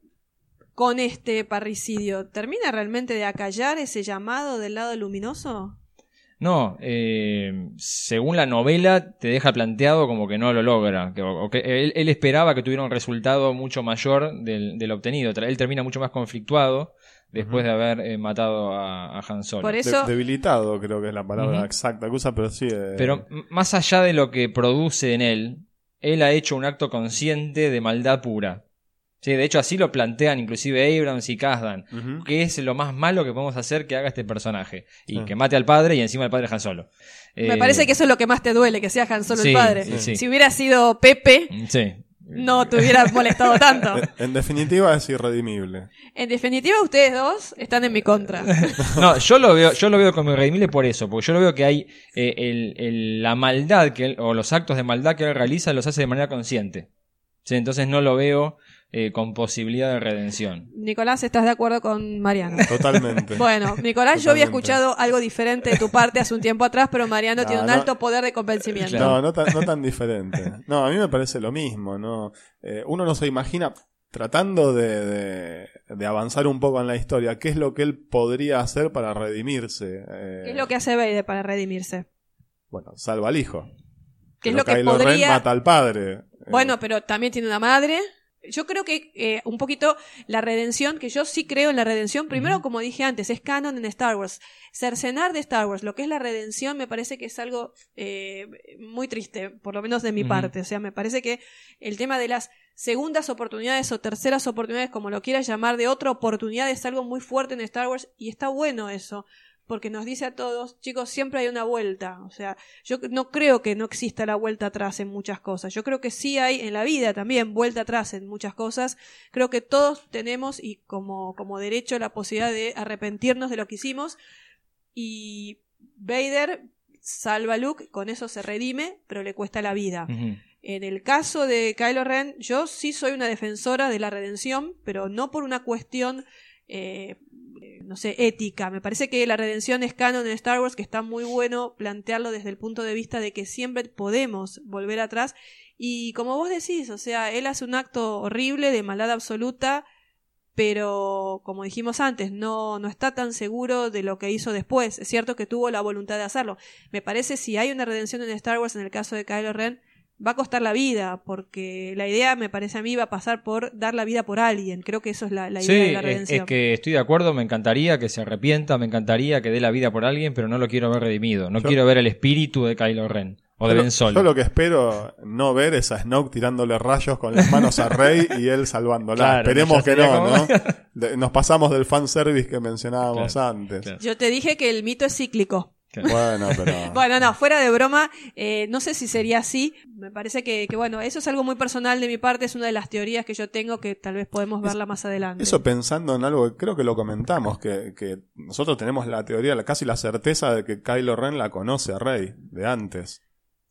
con este parricidio, ¿termina realmente de acallar ese llamado del lado luminoso? No, eh, según la novela te deja planteado como que no lo logra, que, o que él, él esperaba que tuviera un resultado mucho mayor del, del obtenido. Él termina mucho más conflictuado después de haber eh, matado a, a Han Solo. Por De- eso, debilitado, creo que es la palabra exacta que usa, pero sí. eh, Pero más allá de lo que produce en él, él ha hecho un acto consciente de maldad pura. Sí, de hecho así lo plantean inclusive Abrams y Kasdan. ujú. que es lo más malo que podemos hacer que haga este personaje. Y Sí. que mate al padre y encima el padre Han Solo. me Eh, parece que eso es lo que más te duele, que sea Han Solo sí, el padre. sí, sí. Si hubiera sido Pepe, Sí. No te hubiera molestado tanto. En- En definitiva, es irredimible. En definitiva, ustedes dos están en mi contra. No, yo lo veo, yo lo veo como irredimible por eso, porque yo lo veo que hay eh, el- el- la maldad que él, o los actos de maldad que él realiza los hace de manera consciente. Sí, entonces no lo veo eh, con posibilidad de redención. Nicolás, ¿estás de acuerdo con Mariano? Totalmente. Bueno, Nicolás, yo había escuchado algo diferente de tu parte hace un tiempo atrás, pero Mariano No, tiene un no. alto poder de convencimiento. Claro. No, no tan, no tan diferente. No, a mí me parece lo mismo, ¿no? Eh, uno no se imagina, tratando de, de- de avanzar un poco en la historia, qué es lo que él podría hacer para redimirse. Eh, ¿Qué es lo que hace Vader para redimirse? Bueno, salva al hijo. ¿Qué es lo que Kylo Ren podría- mata al padre. Eh, Bueno, pero también tiene una madre. Yo creo que eh, un poquito la redención, que yo sí creo en la redención, primero, como dije antes, es canon en Star Wars. Cercenar de Star Wars, lo que es la redención, me parece que es algo eh, muy triste, por lo menos de mi parte. O sea, me parece que el tema de las segundas oportunidades o terceras oportunidades, como lo quieras llamar, de otra oportunidad es algo muy fuerte en Star Wars y está bueno eso. Porque nos dice a todos, chicos, siempre hay una vuelta. O sea, yo no creo que no exista la vuelta atrás en muchas cosas. Yo creo que sí hay en la vida también vuelta atrás en muchas cosas. Creo que todos tenemos y como, como derecho la posibilidad de arrepentirnos de lo que hicimos. Y Vader salva a Luke, con eso se redime, pero le cuesta la vida. En el caso de Kylo Ren, yo sí soy una defensora de la redención, pero no por una cuestión, eh, no sé, ética. Me parece que la redención es canon en Star Wars, que está muy bueno plantearlo desde el punto de vista de que siempre podemos volver atrás. Y como vos decís, o sea, él hace un acto horrible de maldad absoluta, pero como dijimos antes, no, no está tan seguro de lo que hizo después. Es cierto que tuvo la voluntad de hacerlo. Me parece si hay una redención en Star Wars en el caso de Kylo Ren, va a costar la vida, porque la idea, me parece a mí, va a pasar por dar la vida por alguien. Creo que eso es la, la Sí, idea de la es, redención. es que estoy de acuerdo, me encantaría que se arrepienta, me encantaría que dé la vida por alguien, pero no lo quiero ver redimido. No Yo- quiero ver el espíritu de Kylo Ren o de Ben Solo. Yo lo que espero no ver es a Snoke tirándole rayos con las manos a Rey y él salvándola. Claro, Esperemos que no, como- ¿no? De- nos pasamos del fanservice que mencionábamos Claro, antes. claro. Yo te dije que el mito es cíclico. Bueno, pero... Bueno, no, fuera de broma, eh, no sé si sería así. Me parece que, que, bueno, eso es algo muy personal de mi parte, es una de las teorías que yo tengo que tal vez podemos verla más adelante. Eso pensando en algo que creo que lo comentamos, que, que nosotros tenemos la teoría, la- casi la certeza de que Kylo Ren la conoce a Rey de antes.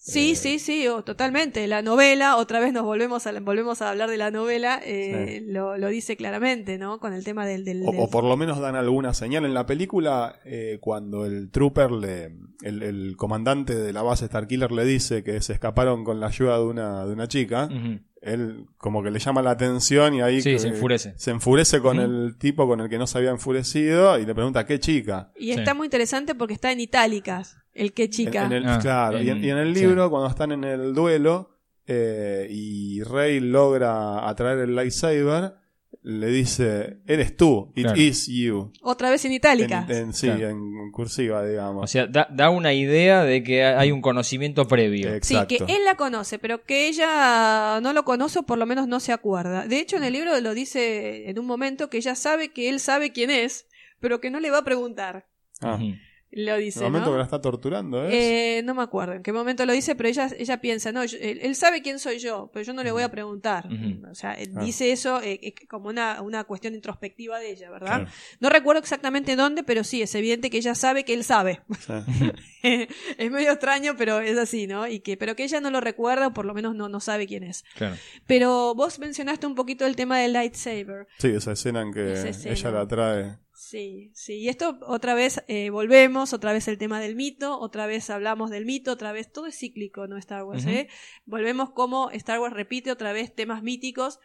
Sí, Eh, sí, sí, oh, totalmente. La novela, otra vez nos volvemos a, volvemos a hablar de la novela, eh, lo, lo dice claramente, ¿no? Con el tema del... del, O, del- o por lo menos dan alguna señal. En la película, eh, cuando el trooper, le, el, el comandante de la base Starkiller le dice que se escaparon con la ayuda de una, de una chica, él como que le llama la atención y ahí Sí, que- se enfurece. se enfurece con el tipo con el que no se había enfurecido y le pregunta qué chica. Y Sí. está muy interesante porque está en itálicas, el que chica. En, en el, Ah, claro, y, en, en- y en el sí. libro, cuando están en el duelo eh, y Rey logra atraer el lightsaber, le dice, eres tú, it Claro. is you. Otra vez en En, itálicas. en- sí, Claro. en cursiva, digamos. O sea, da, da una idea de que hay un conocimiento previo. Sí, que él la conoce, pero que ella no lo conoce o por lo menos no se acuerda. De hecho, en el libro lo dice en un momento que ella sabe que él sabe quién es, pero que no le va a preguntar. Ah, Ujú. Lo dice, el momento ¿no? que la está torturando, ¿es? Eh, no me acuerdo en qué momento lo dice, pero ella, ella piensa, no, yo- él, él sabe quién soy yo, pero yo no le voy a preguntar. O sea, él Ah. dice eso eh, eh, como una, una cuestión introspectiva de ella, ¿verdad? Claro. No recuerdo exactamente dónde, pero sí, es evidente que ella sabe que él sabe. Sí. es medio extraño, pero es así, ¿no? Y que, pero que ella no lo recuerda, o por lo menos no, no sabe quién es. Claro. Pero vos mencionaste un poquito el tema del lightsaber. Sí, esa escena en que Esa escena. ella la trae. Sí, sí. Y esto otra vez eh, volvemos, otra vez el tema del mito, otra vez hablamos del mito, otra vez todo es cíclico, ¿no? Star Wars. ¿eh? Volvemos como Star Wars repite otra vez temas míticos.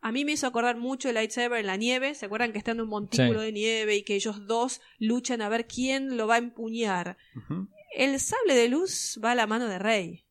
A mí me hizo acordar mucho el lightsaber en la nieve. ¿Se acuerdan que está en un montículo Sí. de nieve y que ellos dos luchan a ver quién lo va a empuñar? El sable de luz va a la mano de Rey.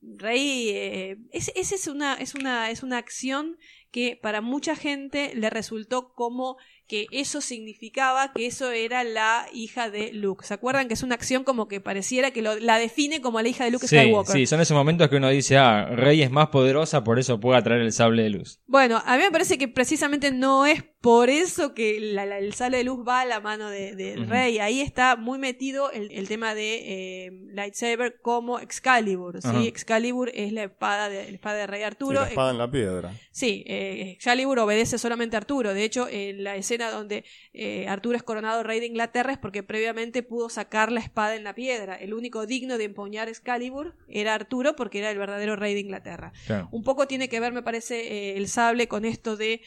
Rey, eh, es, esa es una, es una, es una acción que para mucha gente le resultó como que eso significaba que eso era la hija de Luke. ¿Se acuerdan que es una acción como que pareciera que lo- la define como la hija de Luke Sí, Skywalker? sí, son esos momentos que uno dice, ah, Rey es más poderosa, por eso puede atraer el sable de luz. Bueno, a mí me parece que precisamente no es por eso que la- la- el sable de luz va a la mano de. Rey. Ahí está muy metido el, el tema de eh, lightsaber como Excalibur. ¿sí? Excalibur es la espada de, la espada de Rey Sí, Arturo. la espada en la piedra. Sí, eh, Excalibur obedece solamente a Arturo. De hecho, en la escena donde eh, Arturo es coronado rey de Inglaterra es porque previamente pudo sacar la espada en la piedra. El único digno de empuñar Excalibur era Arturo porque era el verdadero rey de Inglaterra. Claro. Un poco tiene que ver, me parece, eh, el sable con esto de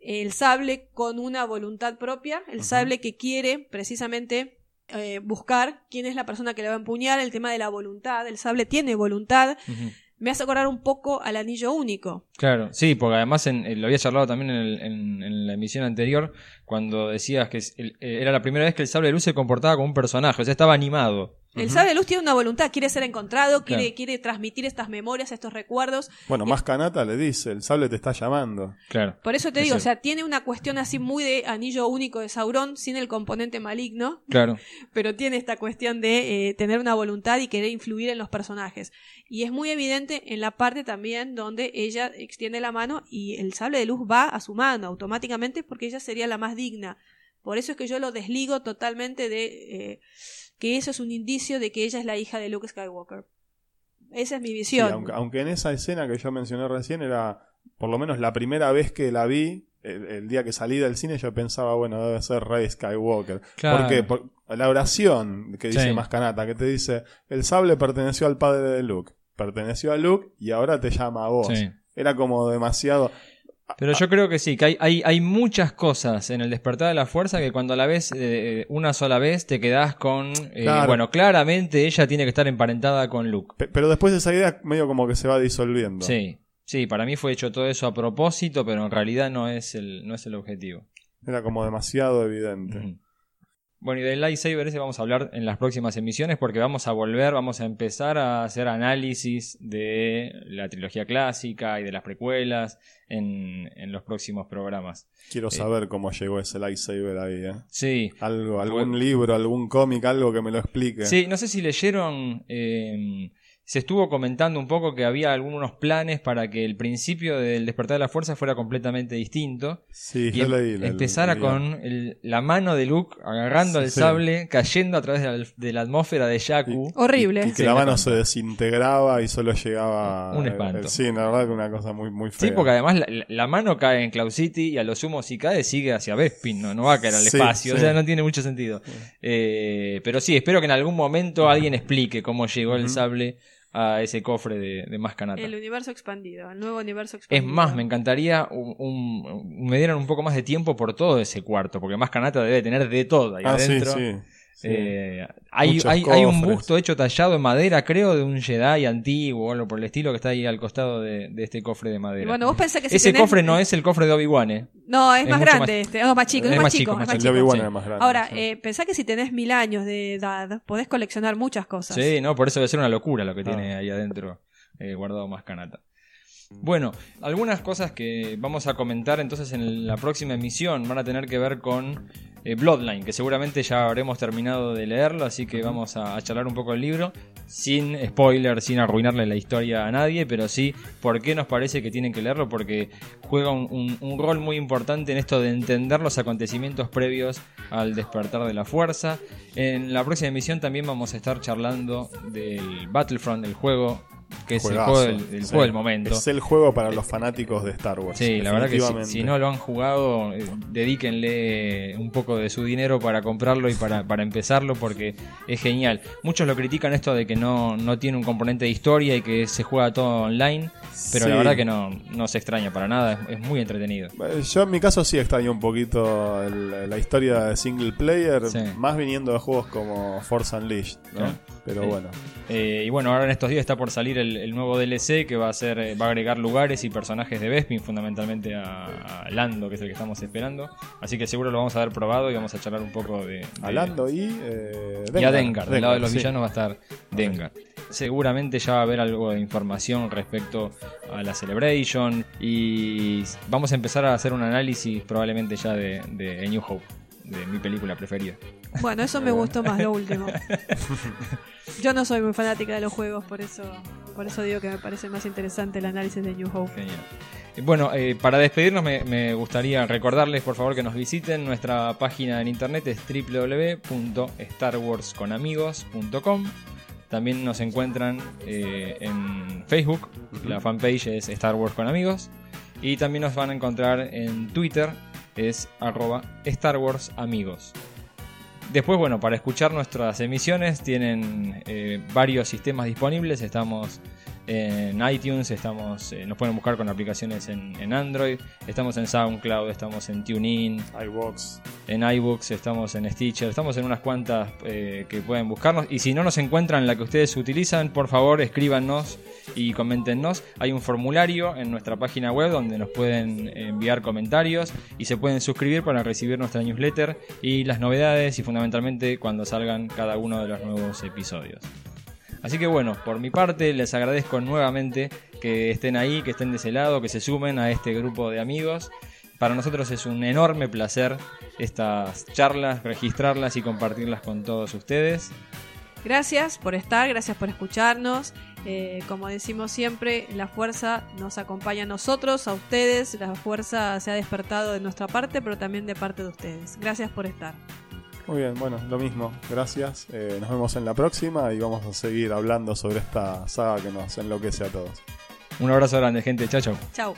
el sable con una voluntad propia, el sable que quiere precisamente eh, buscar quién es la persona que le va a empuñar, el tema de la voluntad, el sable tiene voluntad. Me hace acordar un poco al anillo único. Claro, sí, porque además en- eh, lo había charlado también en, el- en- la emisión anterior, cuando decías que eh, era la primera vez que el sable de luz se comportaba como un personaje, o sea, estaba animado. El sable de luz tiene una voluntad, quiere ser encontrado, quiere, Claro. quiere transmitir estas memorias, estos recuerdos. Bueno, más Kanata le dice, el sable te está llamando. Claro. Por eso te Es digo, o sea, tiene una cuestión así muy de anillo único de Sauron, sin el componente maligno, Claro. pero tiene esta cuestión de eh, tener una voluntad y querer influir en los personajes. Y es muy evidente en la parte también donde ella extiende la mano y el sable de luz va a su mano automáticamente porque ella sería la más digna. Por eso es que yo lo desligo totalmente de eh, que eso es un indicio de que ella es la hija de Luke Skywalker. Esa es mi Sí, visión. aunque, aunque en esa escena que yo mencioné recién era, por lo menos la primera vez que la vi, el, el día que salí del cine, yo pensaba, bueno, debe ser Rey Skywalker. Claro. ¿Por qué? Por la oración que dice Sí. Mascanata, que te dice, el sable perteneció al padre de Luke, perteneció a Luke y ahora te llama a vos. Sí. Era como demasiado... Pero yo creo que sí, que hay, hay, hay muchas cosas en el despertar de la fuerza que cuando la ves eh, una sola vez te quedás con... eh, Claro. Bueno, claramente ella tiene que estar emparentada con Luke. Pe- Pero después esa idea medio como que se va disolviendo. Sí, sí, para mí fue hecho todo eso a propósito, pero en realidad no es el, no es el objetivo. Era como demasiado evidente. Bueno, y del lightsaber ese vamos a hablar en las próximas emisiones porque vamos a volver, vamos a empezar a hacer análisis de la trilogía clásica y de las precuelas en, en los próximos programas. Quiero saber cómo llegó ese lightsaber ahí, ¿eh? Sí, Algo, algún Bueno. libro, algún cómic, algo que me lo explique. sí, no sé si leyeron, eh, se estuvo comentando un poco que había algunos planes para que el principio del despertar de la fuerza fuera completamente distinto. Sí, Y yo em- leí. la- empezara la- con el- la mano de Luke agarrando Sí, el sí. sable, cayendo a través de la, de la atmósfera de Jakku. Horrible. Y que Sí, la mano se desintegraba y solo llegaba. Un espanto. Sí, la verdad que una cosa muy, muy fea. Sí, porque además la, la mano cae en Cloud City y a lo sumo si cae sigue hacia Bespin, no, no va a caer al Sí, espacio, sí. o sea, no tiene mucho sentido. Eh, pero sí, espero que en algún momento alguien explique cómo llegó el sable a ese cofre de, de Mascanata. El universo expandido, el nuevo universo Es expandido. más, me encantaría un, un- me dieran un poco más de tiempo por todo ese cuarto, porque Mascanata debe tener de todo ahí Ah, adentro. sí. sí. Eh, hay, Muchos hay, hay un busto hecho tallado en madera, creo, de un Jedi antiguo o algo por el estilo que está ahí al costado de, de este cofre de madera. Y bueno, vos pensás que si Ese tenés- cofre no es el cofre de Obi-Wan, ¿eh? No, es, es más grande más- este, no, más chico, es, más chico, es más el de chico. Obi-Wan sí. era más grande. Ahora, sí. eh, pensá que si tenés mil años de edad, podés coleccionar muchas cosas. Sí, no, por eso debe ser una locura lo que tiene Ah. ahí adentro eh, guardado más canata. Bueno, algunas cosas que vamos a comentar entonces en la próxima emisión van a tener que ver con eh, Bloodline, que seguramente ya habremos terminado de leerlo, así que vamos a, a charlar un poco el libro, sin spoiler, sin arruinarle la historia a nadie, pero sí, ¿por qué nos parece que tienen que leerlo? Porque juega un, un- un rol muy importante en esto de entender los acontecimientos previos al despertar de la fuerza. En la próxima emisión también vamos a estar charlando del Battlefront, del juego, que es el juego del, el Sí. juego del momento. Es el juego para los fanáticos de Star Wars. Sí, la verdad que si, no lo han jugado, eh, dedíquenle un poco de su dinero para comprarlo y para, para empezarlo porque es genial. Muchos lo critican esto de que no, no tiene un componente de historia y que se juega todo online, pero la verdad que no, no se extraña para nada, es, es muy entretenido. Eh, Yo en mi caso sí extraño un poquito el- la historia de single player, Sí. más viniendo de juegos como Force Unleashed, ¿no? Pero Sí. bueno, Eh, y bueno, ahora en estos días está por salir el, el nuevo DLC que va a ser eh, va a agregar lugares y personajes de Bespin, fundamentalmente a, a Lando, que es el que estamos esperando. Así que seguro lo vamos a ver probado y vamos a charlar un poco de, de- hablando y... Eh, y a Dengar, del lado de los sí. villanos va a estar Dengar. Seguramente ya va a haber algo de información respecto a la Celebration y vamos a empezar a hacer un análisis probablemente ya de, de A New Hope, de mi película preferida. Bueno, eso me gustó más lo último. Yo no soy muy fanática de los juegos, por eso, por eso digo que me parece más interesante el análisis de New Hope. Genial. Bueno, eh, para despedirnos me, me gustaría recordarles por favor que nos visiten. Nuestra página en internet es www.starwarsconamigos.com. También nos encuentran eh, en Facebook, la fanpage es Star Wars con Amigos. Y también nos van a encontrar en Twitter, es arroba Star Wars Amigos. Después, bueno, para escuchar nuestras emisiones tienen eh, varios sistemas disponibles. Estamos en iTunes, estamos, eh, nos pueden buscar con aplicaciones en, en Android, estamos en SoundCloud, estamos en TuneIn, iVox. en iBooks, estamos en Stitcher, estamos en unas cuantas eh, que pueden buscarnos. Y si no nos encuentran la que ustedes utilizan, por favor escríbanos y coméntenos. Hay un formulario en nuestra página web donde nos pueden enviar comentarios y se pueden suscribir para recibir nuestra newsletter y las novedades y fundamentalmente cuando salgan cada uno de los nuevos episodios. Así que bueno, por mi parte les agradezco nuevamente que estén ahí, que estén de ese lado, que se sumen a este grupo de amigos. Para nosotros es un enorme placer estas charlas, registrarlas y compartirlas con todos ustedes. Gracias por estar, gracias por escucharnos. Eh, como decimos siempre, la fuerza nos acompaña a nosotros, a ustedes. La fuerza se ha despertado de nuestra parte, pero también de parte de ustedes. Gracias por estar. Muy bien, bueno, lo mismo. Gracias. Eh, nos vemos en la próxima y vamos a seguir hablando sobre esta saga que nos enloquece a todos. Un abrazo grande, gente. Chao, chao. Chao.